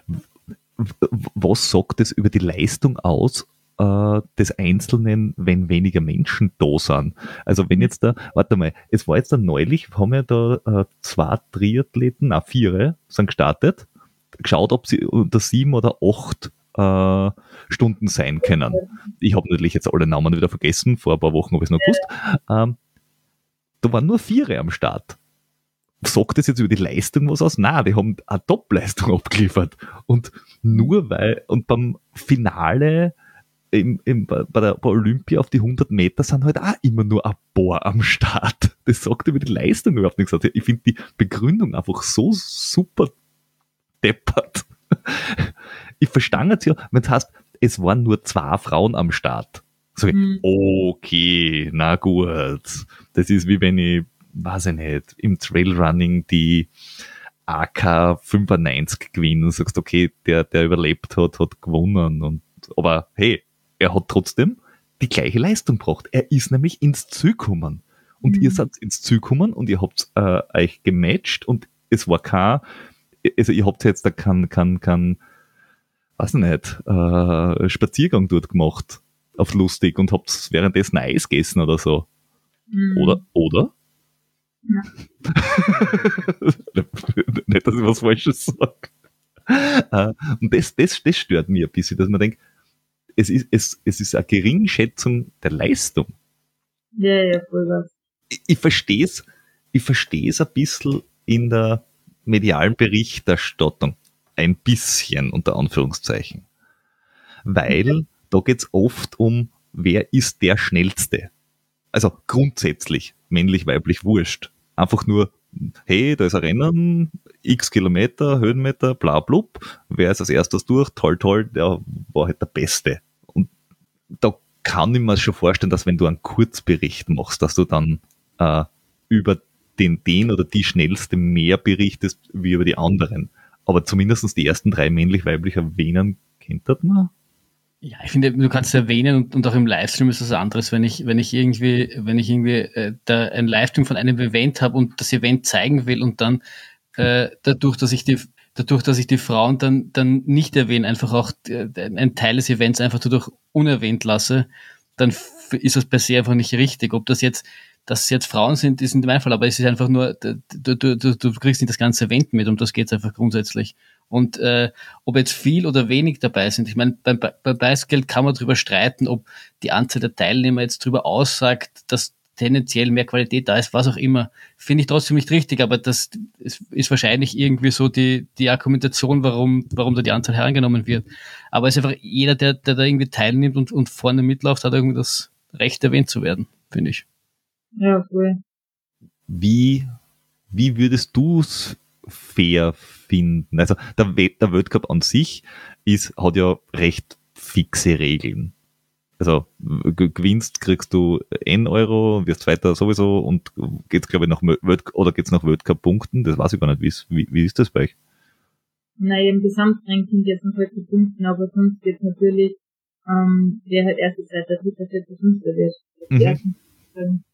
was sagt das über die Leistung aus, äh, des Einzelnen, wenn weniger Menschen da sind. Also wenn jetzt da, warte mal, es war jetzt da neulich, haben wir da äh, zwei Triathleten, na vier, sind gestartet, geschaut, ob sie unter sieben oder acht äh, Stunden sein können. Ich habe natürlich jetzt alle Namen wieder vergessen, vor ein paar Wochen habe ich es noch gewusst. Ähm, da waren nur vier am Start. Sagt das jetzt über die Leistung was aus? Nein, die haben eine Top-Leistung abgeliefert. Und nur weil, und beim Finale im, im, bei, der, bei Olympia auf die 100 Meter sind halt auch immer nur ein paar am Start. Das sagt über die Leistung überhaupt nichts aus. Ich finde die Begründung einfach so super deppert. Ich verstehe jetzt ja, wenn es heißt, es waren nur zwei Frauen am Start. Ich, mhm. okay, na gut. Das ist wie wenn ich, weiß ich nicht, im Trailrunning die AK 95 gewinne und sagst, okay, der, der überlebt hat, hat gewonnen. Und, aber hey, er hat trotzdem die gleiche Leistung gebracht. Er ist nämlich ins Ziel gekommen. Und mhm. ihr seid ins Ziel gekommen und ihr habt äh, euch gematcht und es war kein, also ihr habt jetzt da kein, kein, kein weiß ich nicht, äh, Spaziergang dort gemacht auf lustig und habt währenddessen Eis gegessen oder so. Mhm. Oder? Oder? Ja. nicht, dass ich was Falsches sage. Äh, und das, das, das stört mich ein bisschen, dass man denkt, es ist, es, es ist eine Geringschätzung der Leistung. Ja, ja, voll was. Ich, ich verstehe es, ich verstehe es ein bisschen in der medialen Berichterstattung. Ein bisschen, unter Anführungszeichen. Weil da geht's oft um, wer ist der Schnellste. Also grundsätzlich, männlich, weiblich, wurscht. Einfach nur, hey, da ist ein Rennen, x Kilometer, Höhenmeter, bla blub, wer ist als erstes durch, toll, toll, der war halt der Beste da kann ich mir schon vorstellen, dass wenn du einen Kurzbericht machst, dass du dann äh, über den, den oder die schnellste mehr berichtest wie über die anderen. Aber zumindest die ersten drei männlich-weiblich erwähnen, kennt das man? Ja, ich finde, du kannst erwähnen und, und auch im Livestream ist das anderes, wenn ich, wenn ich irgendwie, wenn ich irgendwie äh, da ein Livestream von einem Event habe und das Event zeigen will und dann äh, dadurch, dass ich die dadurch, dass ich die Frauen dann, dann nicht erwähne, einfach auch äh, ein Teil des Events einfach dadurch unerwähnt lasse, dann ist das per se einfach nicht richtig. Ob das jetzt dass es jetzt Frauen sind, ist nicht mein Fall, aber es ist einfach nur, du, du, du, du kriegst nicht das ganze Event mit, um das geht's einfach grundsätzlich. Und äh, ob jetzt viel oder wenig dabei sind, ich meine, beim, beim Preisgeld kann man darüber streiten, ob die Anzahl der Teilnehmer jetzt darüber aussagt, dass tendenziell mehr Qualität da ist, was auch immer. Finde ich trotzdem nicht richtig, aber das ist wahrscheinlich irgendwie so die, die Argumentation, warum, warum da die Anzahl herangenommen wird. Aber es ist einfach jeder, der, der da irgendwie teilnimmt und, und vorne mitläuft, hat irgendwie das Recht erwähnt zu werden, finde ich. Ja, cool. Wie, wie würdest du es fair finden? Also der, der Weltcup an sich ist, hat ja recht fixe Regeln. Also gewinnst, kriegst du N Euro, wirst weiter sowieso und geht's glaube ich nach World oder geht's nach Weltcup Punkten? Das weiß ich gar nicht. Wie, wie ist das bei euch? Naja, im Gesamtranking geht's nach Weltcup Punkten, aber sonst geht's natürlich, ähm, wer halt erste Seite, dritte, vierte, fünfte wird. Mhm. Ähm,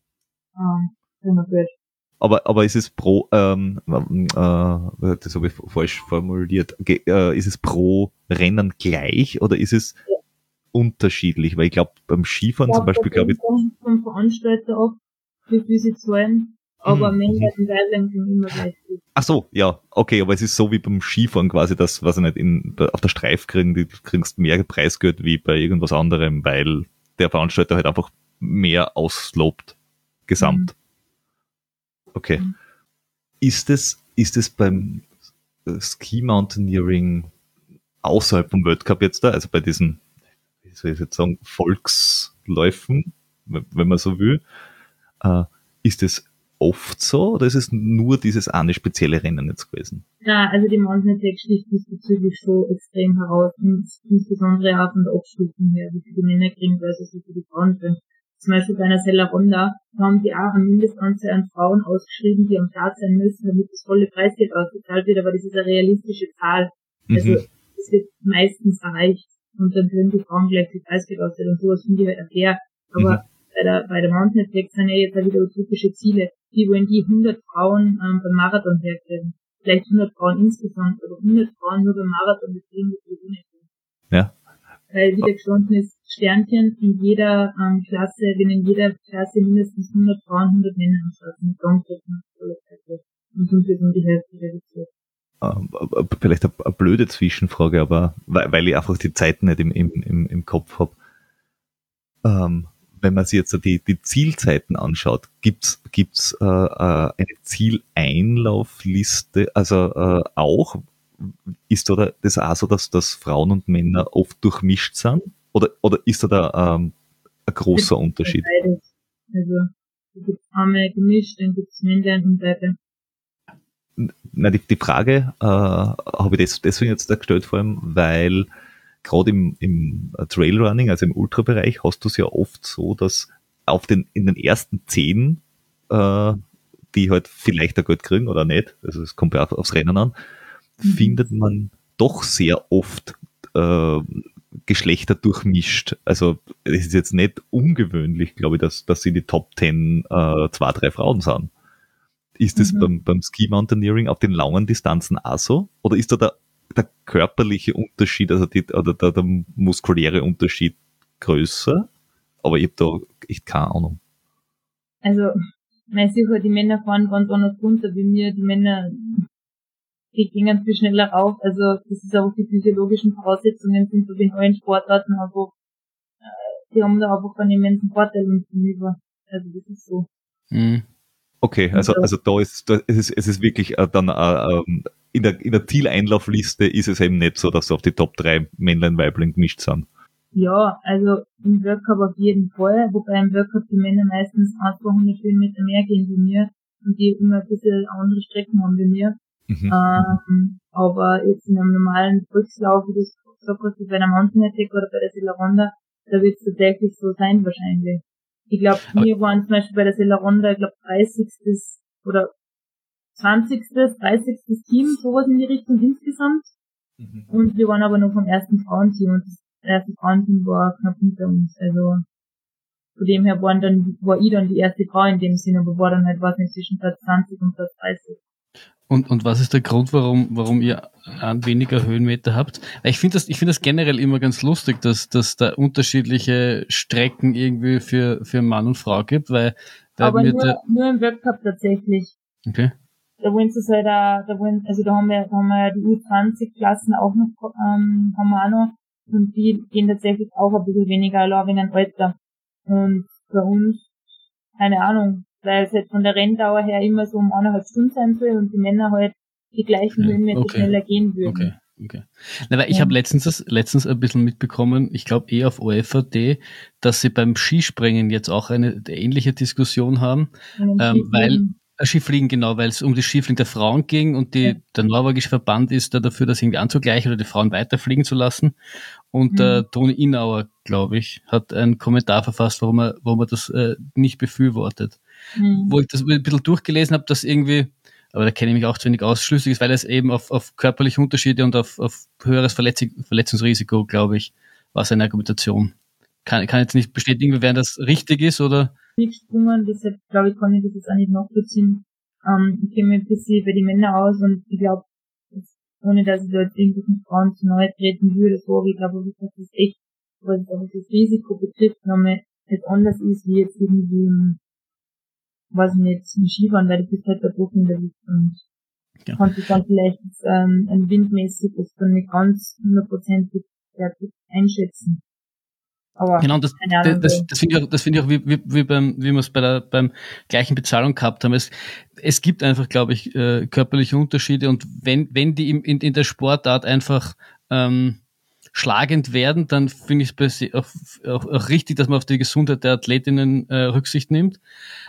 aber, aber ist es pro, ähm, äh, das habe ich falsch formuliert, äh, ist es pro Rennen gleich oder ist es ja. unterschiedlich? Weil ich glaube, beim Skifahren ja, zum Beispiel, glaube ich. Vom Veranstalter ab, wie viel sie zahlen, aber hm. Männer und Weiblein sind immer gleich. Ach so, ja, okay, aber es ist so wie beim Skifahren quasi, das, was ich nicht, in, auf der Streif kriegen, die kriegst mehr Preisgeld wie bei irgendwas anderem, weil der Veranstalter halt einfach mehr auslobt, gesamt. Mhm. Okay. Mhm. Ist es, ist es beim Ski Mountaineering außerhalb vom World Cup jetzt da, also bei diesen, wie soll ich jetzt sagen, Volksläufen, wenn man so will, äh, ist es oft so oder ist es nur dieses eine spezielle Rennen jetzt gewesen? Ja, also die Mountain Attack sticht diesbezüglich so extrem heraus, insbesondere auch von der Abstufung her, wie viele Männer kriegen versus wie viele Frauen kriegen zum Beispiel bei einer Sella Ronda, haben die auch eine Mindestanzahl an Frauen ausgeschrieben, die am Start sein müssen, damit das volle Preisgeld ausgezahlt wird, aber das ist eine realistische Zahl. Also, mhm. das wird meistens erreicht. Und dann können die Frauen gleich viel Preisgeld auszahlen und sowas finde ich halt fair. Aber mhm. bei der, bei der Mountain Attack sind ja jetzt auch wieder utopische Ziele. Wie wollen die 100 Frauen ähm, beim Marathon herkriegen? Vielleicht 100 Frauen insgesamt, aber 100 Frauen nur beim Marathon, das kriegen wir sowieso nicht. Ja, weil wieder gestanden ist, Sternchen in jeder ähm, Klasse, wenn in jeder Klasse mindestens 100 Frauen, 100 Männer am Start sind, Raumtreffen, und sind wir um die Hälfte reduziert. Ähm, vielleicht eine, blöde Zwischenfrage, aber weil, ich einfach die Zeiten nicht im, im, im, Kopf habe. Ähm, wenn man sich jetzt die, die Zielzeiten anschaut, gibt's gibt's äh, äh eine Zieleinlaufliste, also äh, auch, ist da das auch so, dass, dass Frauen und Männer oft durchmischt sind? Oder, oder ist da, da ähm, ein großer Unterschied? Beides. Also, es gibt einmal gemischt, dann gibt es Männer und Weiber. Na, die, die Frage äh, habe ich deswegen jetzt da gestellt, vor allem, weil gerade im, im Trailrunning, also im Ultrabereich, hast du es ja oft so, dass auf den, in den ersten zehn, äh, die halt vielleicht ein Geld kriegen oder nicht, also es kommt ja auch aufs Rennen an, Mhm. findet man doch sehr oft äh, Geschlechter durchmischt. Also es ist jetzt nicht ungewöhnlich, glaube ich, dass, dass in die Top Ten äh, zwei, drei Frauen sind. Ist das mhm. beim, beim Ski Mountaineering auf den langen Distanzen auch so? Oder ist da der, der körperliche Unterschied, also die, oder der, der muskuläre Unterschied größer? Aber ich habe da echt keine Ahnung. Also, mein sicher, die Männer fahren ganz anders runter wie mir. Die Männer die gingen viel schneller rauf. Also das ist auch die physiologischen Voraussetzungen sind so wie in allen Sportarten einfach, äh, die haben da einfach einen immensen Vorteil uns gegenüber. Also das ist so. Mhm. Okay, also, also da ist, da ist es, es ist wirklich äh, dann äh, ähm, in, der, in der Zieleinlaufliste ist es eben nicht so, dass auf die Top 3 Männlein, Weiblein gemischt sind. Ja, also im World Cup auf jeden Fall, wobei im World Cup die Männer meistens 100 Höhenmeter mehr gehen wie mir und die immer ein bisschen andere Strecken haben wie mir. Mhm. Ähm, aber jetzt in einem normalen Volkslauf, wie du es gesagt hast, wie bei einer Mountain Attack oder bei der Silla da wird es tatsächlich so sein wahrscheinlich. Ich glaube, wir waren zum Beispiel bei der Silla ich glaube 30. oder 20. 30. Team, sowas in die Richtung insgesamt. Mhm. Und wir waren aber noch vom ersten Frauenteam und das erste Frauenteam war knapp hinter uns. Also von dem her waren dann, war ich dann die erste Frau in dem Sinne, aber war dann halt was nicht zwischen Platz 20 und Platz 30. Und, und was ist der Grund, warum, warum ihr weniger Höhenmeter habt? Ich finde das, ich finde das generell immer ganz lustig, dass, dass da unterschiedliche Strecken irgendwie für, für Mann und Frau gibt, weil, weil Aber nur, nur im Weltcup tatsächlich. Okay. Da wollen sie es halt auch, da wollen, also da haben wir, da haben wir die U20-Klassen auch noch, ähm, haben wir auch noch. Und die gehen tatsächlich auch ein bisschen weniger allein wegen einem Alter. Und bei uns, keine Ahnung, weil es halt von der Renndauer her immer so um eineinhalb Stunden sein soll und die Männer halt die gleichen. Höhenmeter okay. schneller gehen würden. Okay. Okay. Na, weil ich ja. habe letztens, das, letztens ein bisschen mitbekommen, ich glaube eh auf OFAD, dass sie beim Skispringen jetzt auch eine ähnliche Diskussion haben, ähm, weil äh, Skifliegen, genau, weil es um das Skifliegen der Frauen ging und die, ja. der norwegische Verband ist da dafür, das irgendwie anzugleichen oder die Frauen weiterfliegen zu lassen. Und mhm. Toni Inauer, glaube ich, hat einen Kommentar verfasst, warum er, warum er das äh, nicht befürwortet. Mhm. Wo ich das ein bisschen durchgelesen habe, dass irgendwie, aber da kenne ich mich auch zu wenig aus, schlüssig ist, weil es eben auf, auf körperliche Unterschiede und auf, auf höheres Verletzung, Verletzungsrisiko, glaube ich, war seine Argumentation. Kann, kann jetzt nicht bestätigen, wenn das richtig ist oder? Nicht gesprungen, deshalb glaube ich, kann ich das jetzt auch nicht nachvollziehen. Ähm, ich kenne mich ein bisschen bei den Männern aus und ich glaube, ohne dass ich da jetzt irgendwelchen Frauen zu nahe treten würde, so, aber ich glaube, dass das echt, was das Risiko betrifft, nochmal jetzt anders ist, wie jetzt irgendwie im weiß nicht, im Skifahren, weil du bist halt da Druck in der Luft und ja. konnte dann vielleicht ähm, ein windmäßig das dann nicht ganz hundertprozentig einschätzen. Aber genau, das, das, das finde ich auch, das finde ich auch wie, wie, wie beim, wie wir es bei der beim gleichen Bezahlung gehabt haben. Es, es gibt einfach, glaube ich, äh, körperliche Unterschiede und wenn, wenn die in, in, in der Sportart einfach ähm, schlagend werden, dann finde ich es auch, auch, auch, richtig, dass man auf die Gesundheit der Athletinnen äh, Rücksicht nimmt.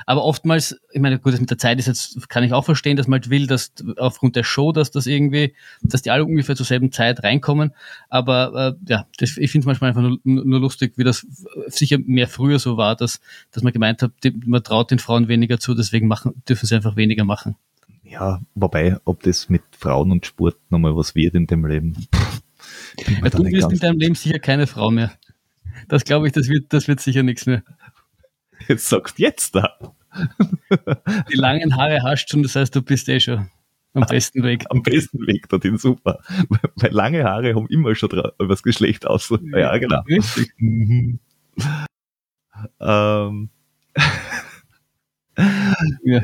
Aber oftmals, ich meine, gut, das mit der Zeit ist jetzt, kann ich auch verstehen, dass man halt will, dass aufgrund der Show, dass das irgendwie, dass die alle ungefähr zur selben Zeit reinkommen. Aber äh, ja, das, ich finde es manchmal einfach nur, nur lustig, wie das sicher mehr früher so war, dass, dass man gemeint hat, man traut den Frauen weniger zu, deswegen machen, dürfen sie einfach weniger machen. Ja, wobei, ob das mit Frauen und Sport nochmal was wird in dem Leben. Ja, du wirst in deinem Leben sicher keine Frau mehr. Das glaube ich, das wird, das wird sicher nichts mehr. Jetzt sagst du jetzt da. Die langen Haare hast du schon, das heißt, du bist eh schon am besten Weg. Am besten Weg dorthin, super. Weil lange Haare haben immer schon über das Geschlecht aus. Ja, genau. Richtig. Mhm. Ähm. ja.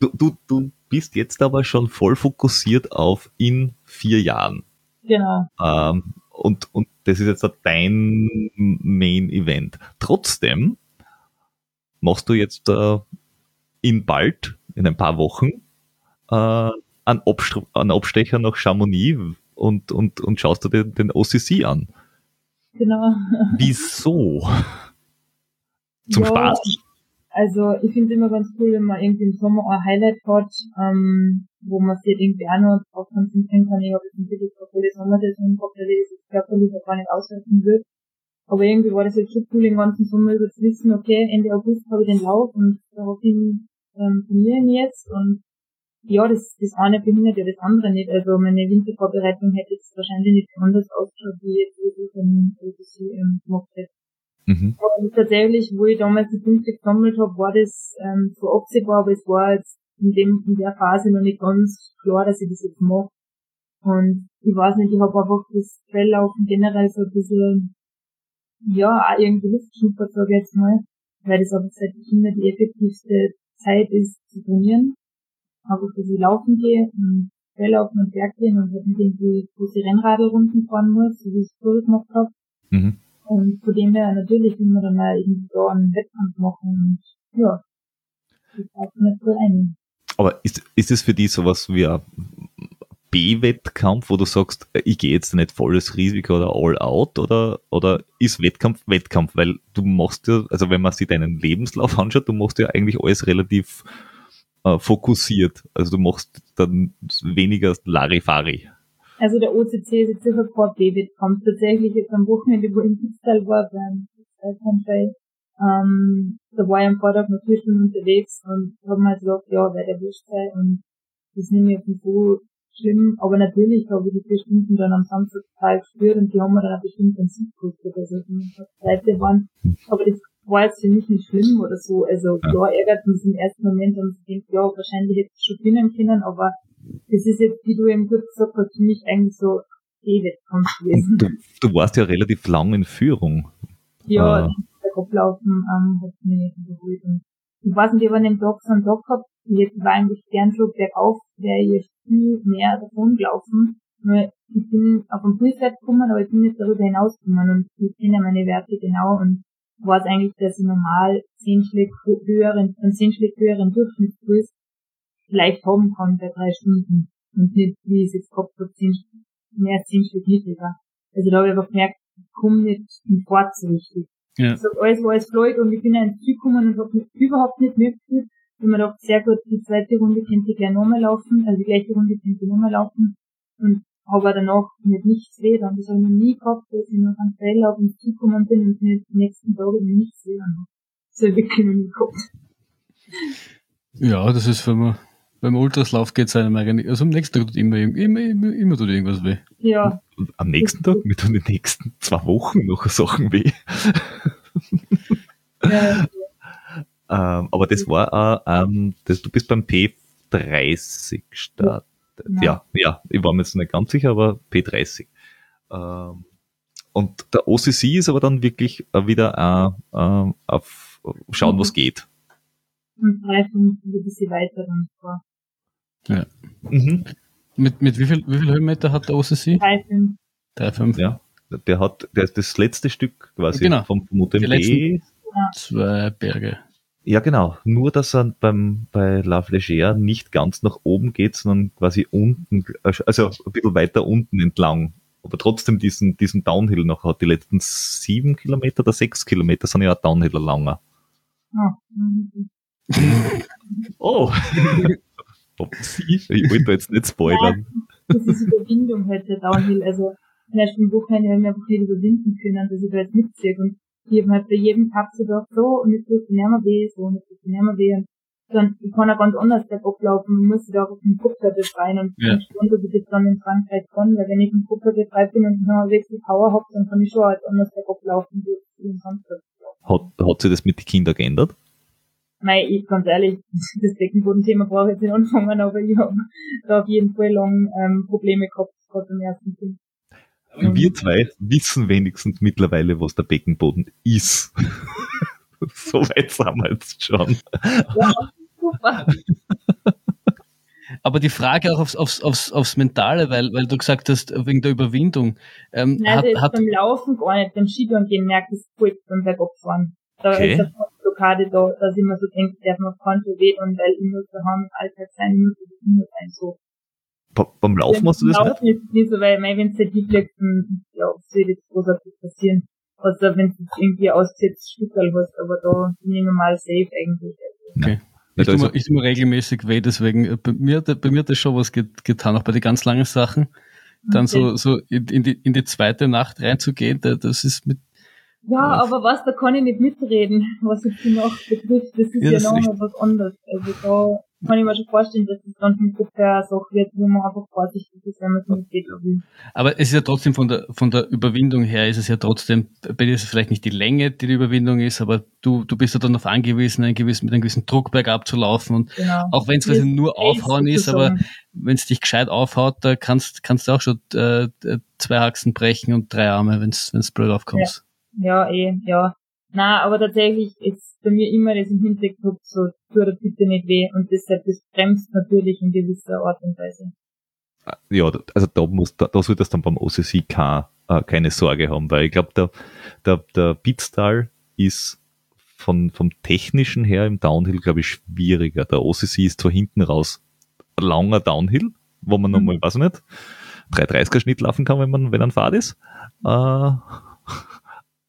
Du, du, du bist jetzt aber schon voll fokussiert auf in vier Jahren. Genau. Ähm, und, und das ist jetzt dein Main Event. Trotzdem machst du jetzt äh, in bald, in ein paar Wochen, äh, einen, Abst einen Abstecher nach Chamonix und, und, und schaust dir den, den OCC an. Genau. Wieso? Zum ja, Spaß? Also ich finde es immer ganz cool, wenn man irgendwie im Sommer ein Highlight hat, ähm, wo man sich irgendwie auch noch drauf konzentrieren kann. Ich habe jetzt natürlich eine volle Sommersaison gehabt, weil ich das körperlich auch gar nicht aushalten will. Aber irgendwie war das jetzt schon cool, den ganzen Sommer über zu wissen, okay, Ende August habe ich den Lauf und daraufhin ähm, trainieren jetzt und ja, das, das eine behindert ja das andere nicht. Also meine Wintervorbereitung hätte jetzt wahrscheinlich nicht anders ausgeschaut, wie jetzt, wie ich den ähm, gemacht hätte. Mhm. Und tatsächlich, wo ich damals die Punkte gesammelt habe, war das ähm, so absehbar, aber es war jetzt in dem in der Phase noch nicht ganz klar, dass ich das jetzt mache. Und ich weiß nicht, ich habe einfach das Felllaufen generell so ein bisschen, ja, auch irgendwie Luft geschnuppert, sage ich jetzt mal, weil das aber seit Kinder die effektivste Zeit ist zu trainieren. Einfach, dass ich laufen gehe und Felllaufen und Berg gehen und halt nicht irgendwie große Rennradlrunden fahren muss, so wie ich es früher gemacht habe. Mhm. Und von dem her natürlich man dann mal irgendwie da einen Wettkampf machen und ja, das passt nicht so ein. Aber ist, ist es für dich sowas wie ein B-Wettkampf, wo du sagst, ich gehe jetzt nicht volles Risiko oder all out oder, oder ist Wettkampf Wettkampf? Weil du machst ja, also wenn man sich deinen Lebenslauf anschaut, du machst ja eigentlich alles relativ äh, fokussiert. Also du machst dann weniger Larifari. Also der OCC ist jetzt sicher kein B-Wettkampf. Tatsächlich jetzt am Wochenende, wo ich im Fußball war, beim Fußballkampf, ähm, da war ich am Vortag noch vier Stunden unterwegs und habe mir halt gedacht, ja, werde erwischt sein und das nehme ich nicht so schlimm, aber natürlich habe ich die vier Stunden dann am Samstag gespürt und die haben mir dann auch bestimmt einen Sieg gekostet, also die Leute waren, aber das war jetzt für mich nicht schlimm oder so. Also ja. klar ärgert mich im ersten Moment und ich denke, ja, wahrscheinlich hätte ich schon gewinnen können, aber das ist jetzt, wie du eben gut gesagt hast, für mich eigentlich so Ewigkampf gewesen. Du, du warst ja relativ lang in Führung. Ja, äh. der Kopflaufen ähm, hat mich überholt. Und ich weiß nicht, ob ich an dem Tag so einen Tag gehabt, ich war eigentlich gern schon bergauf, wäre ich viel mehr davon gelaufen. Nur ich bin auf dem Pulswert gekommen, aber ich bin nicht darüber hinausgekommen und ich kenne meine Werte genau und weiß eigentlich, dass ich normal 10 Schläge höheren, einen 10 Schläge höheren Durchschnittspuls leicht haben kann bei drei Stunden und nicht, wie ich es jetzt gehabt habe, 10, mehr als 10 Schläge niedriger. Also da habe ich einfach gemerkt, ich komme nicht im Fort so richtig. Ja. Also alles war alles Floyd und ich bin ins Ziel gekommen und habe überhaupt nicht mitgefühlt. Und mir dachte, sehr gut, die zweite Runde könnte ich gleich nochmal laufen, also die gleiche Runde könnte ich nochmal laufen. Und habe danach mit nichts weh, dann das habe ich noch nie gehabt, dass ich noch am Trail auf und zugekommen bin und mir die nächsten Tage mit nichts weh habe. Das habe ich wirklich noch nie gehabt. Ja, das ist, wenn man beim Ultraslauf geht es einem eigentlich, also am nächsten Tag tut immer, immer, immer, immer tut irgendwas weh. Ja. Und am nächsten Tag, mir tun die nächsten zwei Wochen noch Sachen weh. Ja. ähm, aber das war, äh, ähm, das, du bist beim P30 gestartet. Ja. ja, ja, ich war mir jetzt nicht ganz sicher, aber P30. Ähm, und der OCC ist aber dann wirklich wieder äh, äh, auf schauen, mhm. was geht. Und drei, fünf, ein bisschen weiter dann vor. Ja. Mhm. Mit, mit wie viel, wie viel Höhenmeter hat der OCC? 3,5. 3,5. Ja. Der hat, der ist das letzte Stück quasi genau. vom, vom UTMB. Die zwei Berge. Ja, genau. Nur, dass er beim, bei La Flégère nicht ganz nach oben geht, sondern quasi unten, also ein bisschen weiter unten entlang. Aber trotzdem diesen, diesen Downhill noch hat. Die letzten sieben Kilometer oder sechs Kilometer sind ja auch Downhill langer. Oh. Ich wollte jetzt nicht spoilern. das ist Überwindung halt der Downhill. Also, zum Beispiel Wochenende haben wir einfach nicht überwinden können, dass ich da jetzt mitziehe. Und ich habe halt bei jedem Tag so gedacht, so, und jetzt tut es nicht mehr weh, so, und jetzt tut es nicht mehr weh. Und dann, ich kann auch ganz anders bergab laufen, man muss da auf den Kupfer befreien und ja. ich dass ich das dann in Frankreich kann, weil wenn ich im Kupfer befreit bin und noch wirklich Power habe, dann kann ich schon halt anders bergab laufen, wie ich Frankreich hat, hat sich das mit den Kindern geändert? Nein, ich ganz ehrlich, das Beckenbodenthema brauche ich jetzt nicht anfangen, aber ich habe da auf jeden Fall lang ähm, Probleme gehabt, gerade beim ersten Kind. Wir zwei wissen wenigstens mittlerweile, was der Beckenboden ist. so weit sind wir jetzt schon. Ja, super. Aber die Frage auch aufs, aufs, aufs, aufs Mentale, weil, weil du gesagt hast, wegen der Überwindung. Ähm, Nein, hat, das hat beim Laufen gar nicht, beim Skifahren gehen merkt es gut beim Bergabfahren. Da okay. ist eine Blockade da, dass ich mir so denke, darf man keinen weh und weil ich muss daheim im Alltag sein, ich muss das immer sein, so beim Laufen machst du das Laufen nicht? nicht so, weil, wenn es halt liegt, dann, ja, soll jetzt großartig passieren. Also, wenn du irgendwie ausgesetzt Stückel hast, aber da bin ich normal safe eigentlich. Okay. Ich tue, mir, ich tue mir regelmäßig weh, deswegen, äh, bei mir, bei mir hat das schon was getan, auch bei den ganz langen Sachen. Dann okay. so, so in, in, die, in die zweite Nacht reinzugehen, das ist mit, ja, aber was, da kann ich nicht mitreden, was jetzt die Nacht betrifft. Das ist ja, ja nochmal was anderes. Also da kann ich mir schon vorstellen, dass es dann Kopf her Sache wird, wo man einfach vorsichtig ist, wenn man es nicht geht. Aber es ist ja trotzdem von der, von der Überwindung her, ist es ja trotzdem, bei dir ist es vielleicht nicht die Länge, die die Überwindung ist, aber du, du bist ja dann darauf angewiesen, einen gewissen, mit einem gewissen Druck bergab zu laufen und genau. auch wenn es quasi nur aufhauen ist, aber wenn es dich gescheit aufhaut, da kannst, kannst du auch schon äh, zwei Haxen brechen und drei Arme, wenn es blöd aufkommst. Ja. ja, eh, ja. Na, aber tatsächlich ist bei mir immer das im Hinterkopf so, tu dir bitte nicht weh und deshalb, das bremst natürlich in gewisser Art und Weise. Ja, also da muss, da, da solltest dann beim OCC kein, äh, keine Sorge haben, weil ich glaube, der, der, der Beatstyle ist von, vom technischen her im Downhill, glaube ich, schwieriger. Der OCC ist zwar hinten raus ein langer Downhill, wo man mhm. nochmal, weiß ich nicht, 330er Schnitt laufen kann, wenn man, wenn ein Fahrt ist. Äh,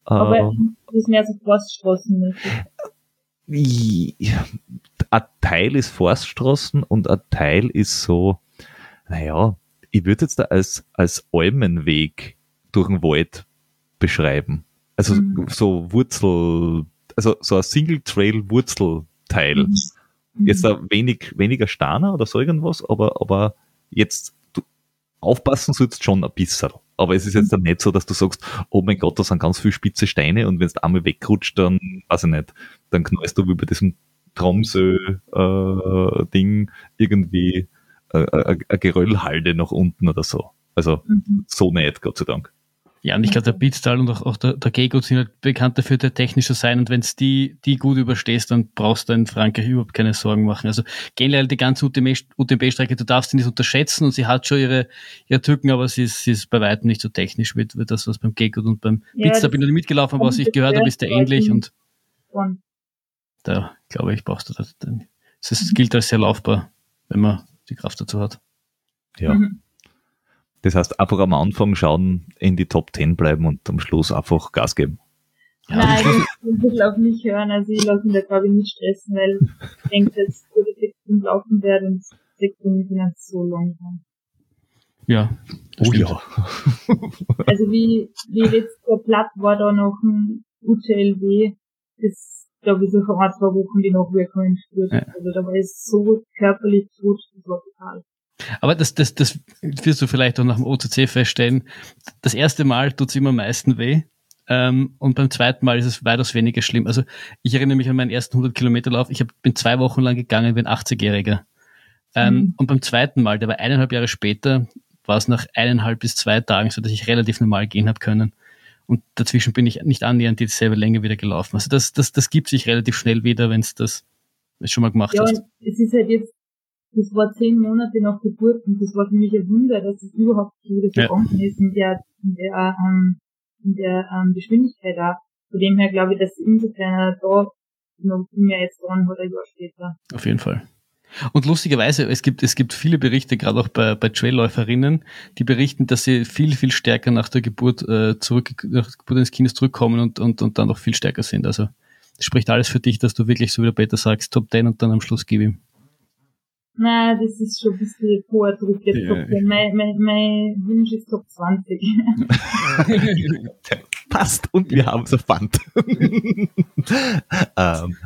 aber äh, das ist mehr so Forststraßenmäßig. Ein Teil ist Forststraßen und ein Teil ist so, naja, ich würde jetzt da als, als Almenweg durch den Wald beschreiben. Also mhm. so Wurzel, also so ein Single-Trail-Wurzelteil. Mhm. Jetzt da wenig, weniger Starner oder so irgendwas, aber, aber jetzt aufpassen sollst schon ein bisschen. Aber es ist jetzt dann nicht so, dass du sagst, oh mein Gott, da sind ganz viele spitze Steine und wenn es einmal wegrutscht, dann, weiß ich nicht, dann knallst du wie bei diesem Tromsø-Ding äh, irgendwie äh, äh, eine Geröllhalde nach unten oder so. Also mhm. so nicht, Gott sei Dank. Ja, und ich glaube, der Beatstal und auch, auch der, der Gego sind halt bekannt dafür, der technische sein. Und wenn es die, die gut überstehst, dann brauchst du in Frankreich überhaupt keine Sorgen machen. Also generell die ganze UTMB-Strecke, du darfst sie nicht unterschätzen und sie hat schon ihre, ihre Tücken, aber sie ist, sie ist bei weitem nicht so technisch wie, wie das, was beim Gego und beim ja, Beatstal bin ich nicht mitgelaufen, aber was ich gehört habe, ist der ähnlich und da glaube ich, brauchst du das. Es gilt als sehr laufbar, wenn man die Kraft dazu hat. Ja. Mhm. Das heißt, einfach am Anfang schauen, in die Top 10 bleiben und am Schluss einfach Gas geben. Ja, Nein, ich will auf mich hören. Also ich lasse mich da glaube ich nicht stressen, weil ich denke, dass ich würde sechs laufen werde und sechs Stunden sind so langsam. Ja. Oh stimmt. ja. also wie, wie letzter Platt war da noch ein UTLW, das glaube ich so vor ein, zwei Wochen die Nachwirkungen spürt. Ja. Also da war es so körperlich tot, das war total. Aber das, das, das wirst du vielleicht auch nach dem OCC feststellen. Das erste Mal tut es immer am meisten weh. Ähm, und beim zweiten Mal ist es weitaus weniger schlimm. Also ich erinnere mich an meinen ersten 100 Kilometer Lauf. Ich hab, bin zwei Wochen lang gegangen wie ein 80-Jähriger. Ähm, mhm. Und beim zweiten Mal, der war eineinhalb Jahre später, war es nach eineinhalb bis zwei Tagen so, dass ich relativ normal gehen habe können. Und dazwischen bin ich nicht annähernd dieselbe Länge wieder gelaufen. Also das, das, das gibt sich relativ schnell wieder, wenn es das schon mal gemacht ja, hast. Es ist halt jetzt das war zehn Monate nach Geburt und das war für mich ein Wunder, dass es überhaupt so wieder gekommen ja. ist in der, in der, ähm, in der ähm, Geschwindigkeit da. Von dem her glaube ich, dass insofern da noch mehr jetzt dran hat, ein Jahr später. Auf jeden Fall. Und lustigerweise, es gibt, es gibt viele Berichte, gerade auch bei, bei Trailläuferinnen, die berichten, dass sie viel, viel stärker nach der Geburt äh, zurück, nach der Geburt eines Kindes zurückkommen und, und, und dann noch viel stärker sind. Also das spricht alles für dich, dass du wirklich, so wie der Peter sagst, Top 10 und dann am Schluss gib ihm. Nein, das ist schon ein bisschen hoher Druck jetzt. Ja. Mein, mein, mein Wunsch ist Top 20. Passt und wir haben es erfand. ähm,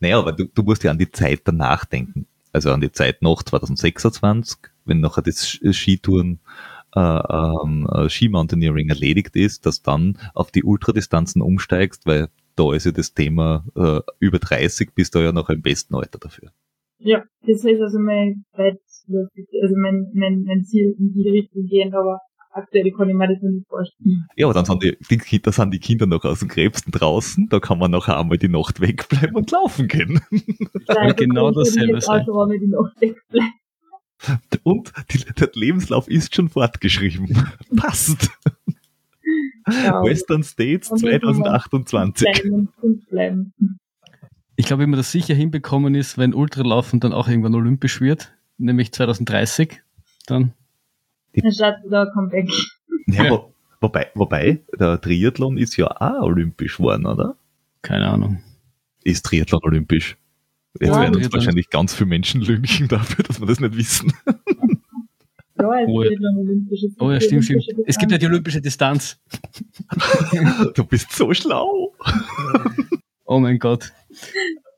naja, aber du, du musst ja an die Zeit danach denken. Also an die Zeit nach 2026, wenn nachher das Skitouren äh, ähm, äh, Skimountaineering erledigt ist, dass dann auf die Ultradistanzen umsteigst, weil da ist ja das Thema äh, über 30 bist du ja noch im besten Alter dafür. Ja, das ist also mein also mein, mein, mein Ziel in die Richtung gehen, aber aktuell kann ich mir das noch nicht vorstellen. Ja, aber dann sind die, die, Kinder, sind die Kinder noch aus dem Krebsten draußen, da kann man nachher einmal die Nacht wegbleiben und laufen gehen. Ja, genau dasselbe sein. Einmal die Nacht wegbleiben. Und die, der Lebenslauf ist schon fortgeschrieben. Passt. Ja, Western States 2028. Bleiben und bleiben. Ich glaube, wenn man das sicher hinbekommen ist, wenn Ultralaufen dann auch irgendwann olympisch wird, nämlich 2030, dann. Dann schaut da Comeback. Ja, ja. Wo, wobei, wobei, der Triathlon ist ja auch olympisch geworden, oder? Keine Ahnung. Ist Triathlon olympisch? Jetzt ja, werden uns wahrscheinlich ganz viele Menschen lünchen dafür, dass wir das nicht wissen. Ja, es oh, Triathlon olympisch. Oh ja, stimmt, stimmt. Es gibt ja die olympische Distanz. du bist so schlau. Oh mein Gott.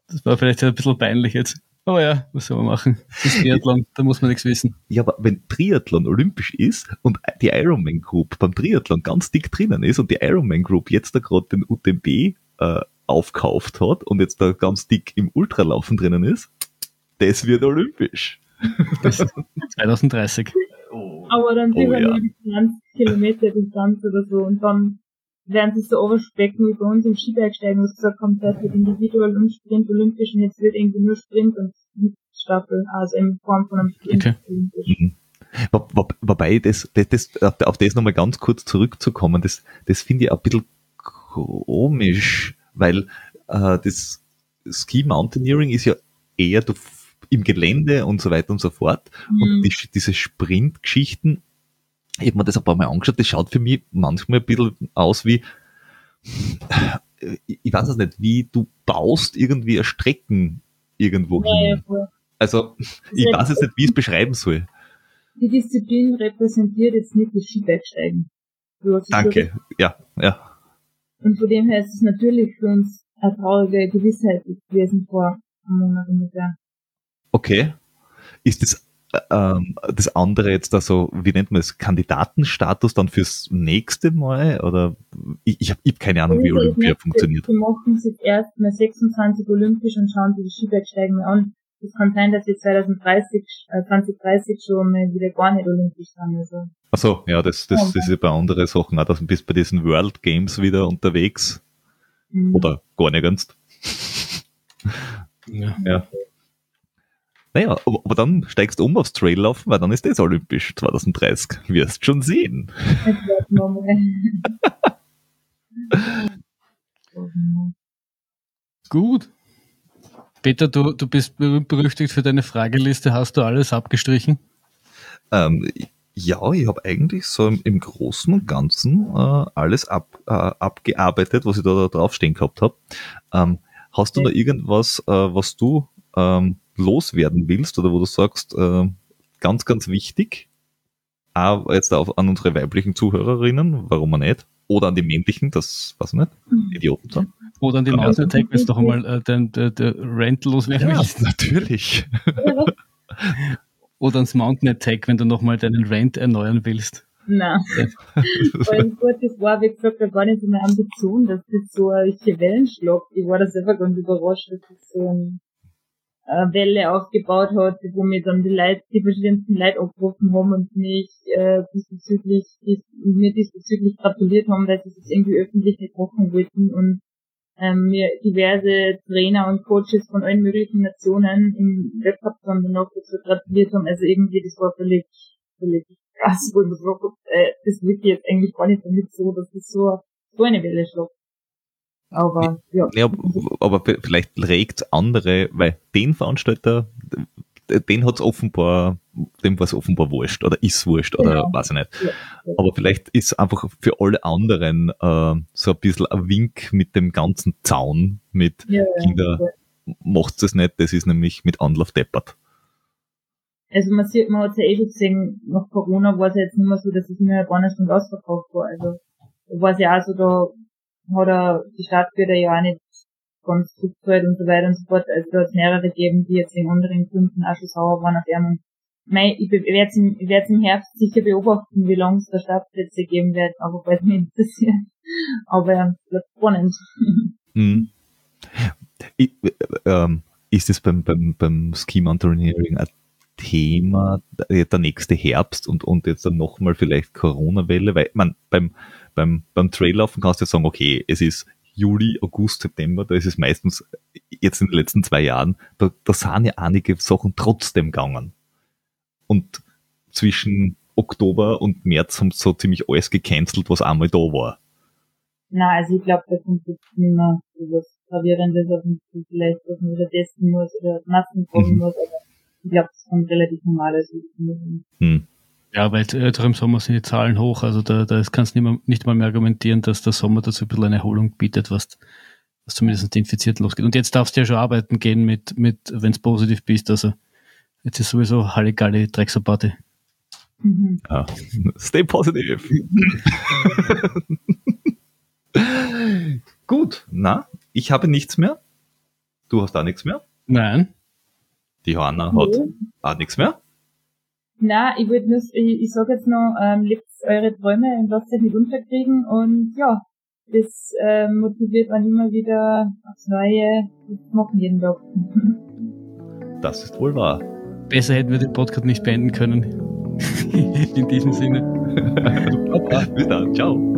Das war vielleicht ein bisschen peinlich jetzt. Aber ja, was soll man machen? Das ist Triathlon, da muss man nichts wissen. Ja, aber wenn Triathlon olympisch ist und die Ironman Group beim Triathlon ganz dick drinnen ist und die Ironman Group jetzt da gerade den UTMB äh, aufkauft hat und jetzt da ganz dick im Ultralaufen drinnen ist, das wird olympisch. Das 2030. Oh. Aber dann sind oh, ja. 20 Kilometer Distanz oder so und dann werden sich so overspecken wie bei uns im Skibergsteigen, wo es gesagt das wird individuell und Sprint olympisch und jetzt wird irgendwie nur Sprint und Staffel, also in Form von einem Sprint okay. olympisch. Mhm. Wo, wo, wobei, das, das, das, auf das nochmal ganz kurz zurückzukommen, das, das finde ich ein bisschen komisch, weil äh, das Ski Mountaineering ist ja eher im Gelände und so weiter und so fort. Mhm. Und die, diese Sprintgeschichten ich habe mir das ein paar Mal angeschaut, das schaut für mich manchmal ein bisschen aus wie, ich weiß es nicht, wie du baust irgendwie eine Strecken irgendwo hin. Ja, also, ich weiß jetzt nicht, wie ich es beschreiben soll. Die Disziplin repräsentiert jetzt nicht das Skibergsteigen. Danke, ja, ja. Und von dem her ist es natürlich für uns eine traurige Gewissheit gewesen vor einem Monat ungefähr. Okay. Ist das ähm, das andere jetzt da so, wie nennt man es, Kandidatenstatus dann fürs nächste Mal? Oder ich, ich habe hab keine Ahnung, wie Olympia funktioniert. Die machen sich erst mal 26 Olympisch und schauen sich die Skibergsteigen an. Es kann sein, dass wir 2030, äh, 2030 schon mal wieder gar nicht olympisch sind. Also. Ach so, ja, das, das, das ist ja bei anderen Sachen auch, dass du bist bei diesen World Games wieder unterwegs. Mhm. Oder gar nirgends. ja. ja. Naja, aber, aber dann steigst du um aufs Traillaufen, weil dann ist das olympisch 2030. Wirst schon sehen. Gut. Peter, du, du bist berüchtigt für deine Frageliste. Hast du alles abgestrichen? Ähm, ja, ich habe eigentlich so im, im, Großen und Ganzen äh, alles ab, äh, abgearbeitet, was ich da, da draufstehen gehabt habe. Ähm, hast du ja. noch irgendwas, äh, was du ähm, loswerden willst oder wo du sagst, äh, ganz, ganz wichtig, auch jetzt auf, an unsere weiblichen Zuhörerinnen, warum auch nicht, oder an die männlichen, das weiß ich nicht, mhm. Idioten sind. Oder an die Mountain Attack, wenn du noch einmal äh, den, den, den Rent loswerden ja, willst. natürlich. oder ans Mountain Attack, wenn du nochmal deinen Rent erneuern willst. Nein. Weil gut, das war, wie gesagt, gar nicht so meine Ambition, dass das so ein Wellen schlagt. Ich war da selber ganz überrascht, dass das so ein äh, Welle aufgebaut hat, wo mir dann die Leute, die verschiedensten Leute abgerufen haben und mich äh, diesbezüglich, dies, mir diesbezüglich gratuliert haben, weil sie es irgendwie öffentlich nicht machen wollten und ähm, mir diverse Trainer und Coaches von allen möglichen Nationen im Webcup dann noch dazu gratuliert haben. Also irgendwie, das war völlig, völlig krass, wo ich mir gesagt habe, äh, das wird jetzt eigentlich gar nicht damit so, dass das so, so eine Welle schlägt. Aber ja. ja aber vielleicht regt andere, weil den Veranstalter, den hat's offenbar, dem war es offenbar wurscht oder ist wurscht oder genau. weiß ich nicht. Ja, ja. Aber vielleicht ist einfach für alle anderen äh, so ein bisschen ein Wink mit dem ganzen Zaun mit ja, Kinder, ja. macht's das nicht, das ist nämlich mit Anlauf deppert. Also man sieht, man hat ja eh schon gesehen, nach Corona war es jetzt nicht mehr so, dass es nur eine paar Stunden ausverkauft war. Also war es ja auch so, da hat er die Stadtbürger ja auch nicht ganz zurückgezahlt und so weiter und so fort. Also da hat es mehrere gegeben, die jetzt in anderen Kunden auch schon sauer waren auf ihn. Mei, ich werde es im, Herbst sicher beobachten, wie lange es da Startplätze geben wird, aber falls mich interessiert. Aber wird spannend. Hm. Ich, ähm, ist es beim, beim, beim Ski Mountaineering ein Thema, der nächste Herbst und, und jetzt dann nochmal vielleicht Corona-Welle? Weil man beim beim, beim Traillaufen kannst du sagen, okay, es ist Juli, August, September, da ist es meistens jetzt in den letzten zwei Jahren, da, da sind ja einige Sachen trotzdem gegangen. Und zwischen Oktober und März haben so ziemlich alles gecancelt, was einmal da war. Na, also ich glaube, da kommt jetzt nicht mehr so was Gravierendes uns zu, vielleicht, was man wieder testen muss oder Masken kommen mhm. muss, aber ich glaube, das kommt relativ normal. Also, hm. Ja, weil äh, im Sommer sind die Zahlen hoch, also da, da kannst du nicht, mal, nicht mal mehr argumentieren, dass der Sommer dazu ein bisschen eine Erholung bietet, was, was zumindest die Infizierten losgeht. Und jetzt darfst du ja schon arbeiten gehen mit, mit wenn es positiv bist, also jetzt ist sowieso Halligalli Drecksabate. Mhm. Ja. Stay positive. Gut, na, ich habe nichts mehr. Du hast auch nichts mehr? Nein. Die Johanna hat auch nichts mehr. Na, ich würde nur, ich, ich sag jetzt noch, ähm, lebt eure Träume und lasst euch nicht unterkriegen und ja, das ähm, motiviert man immer wieder aufs Neue, das machen jeden Tag. Das ist wohl wahr. Besser hätten wir den Podcast nicht beenden können. In diesem Sinne. Bis dann, ciao.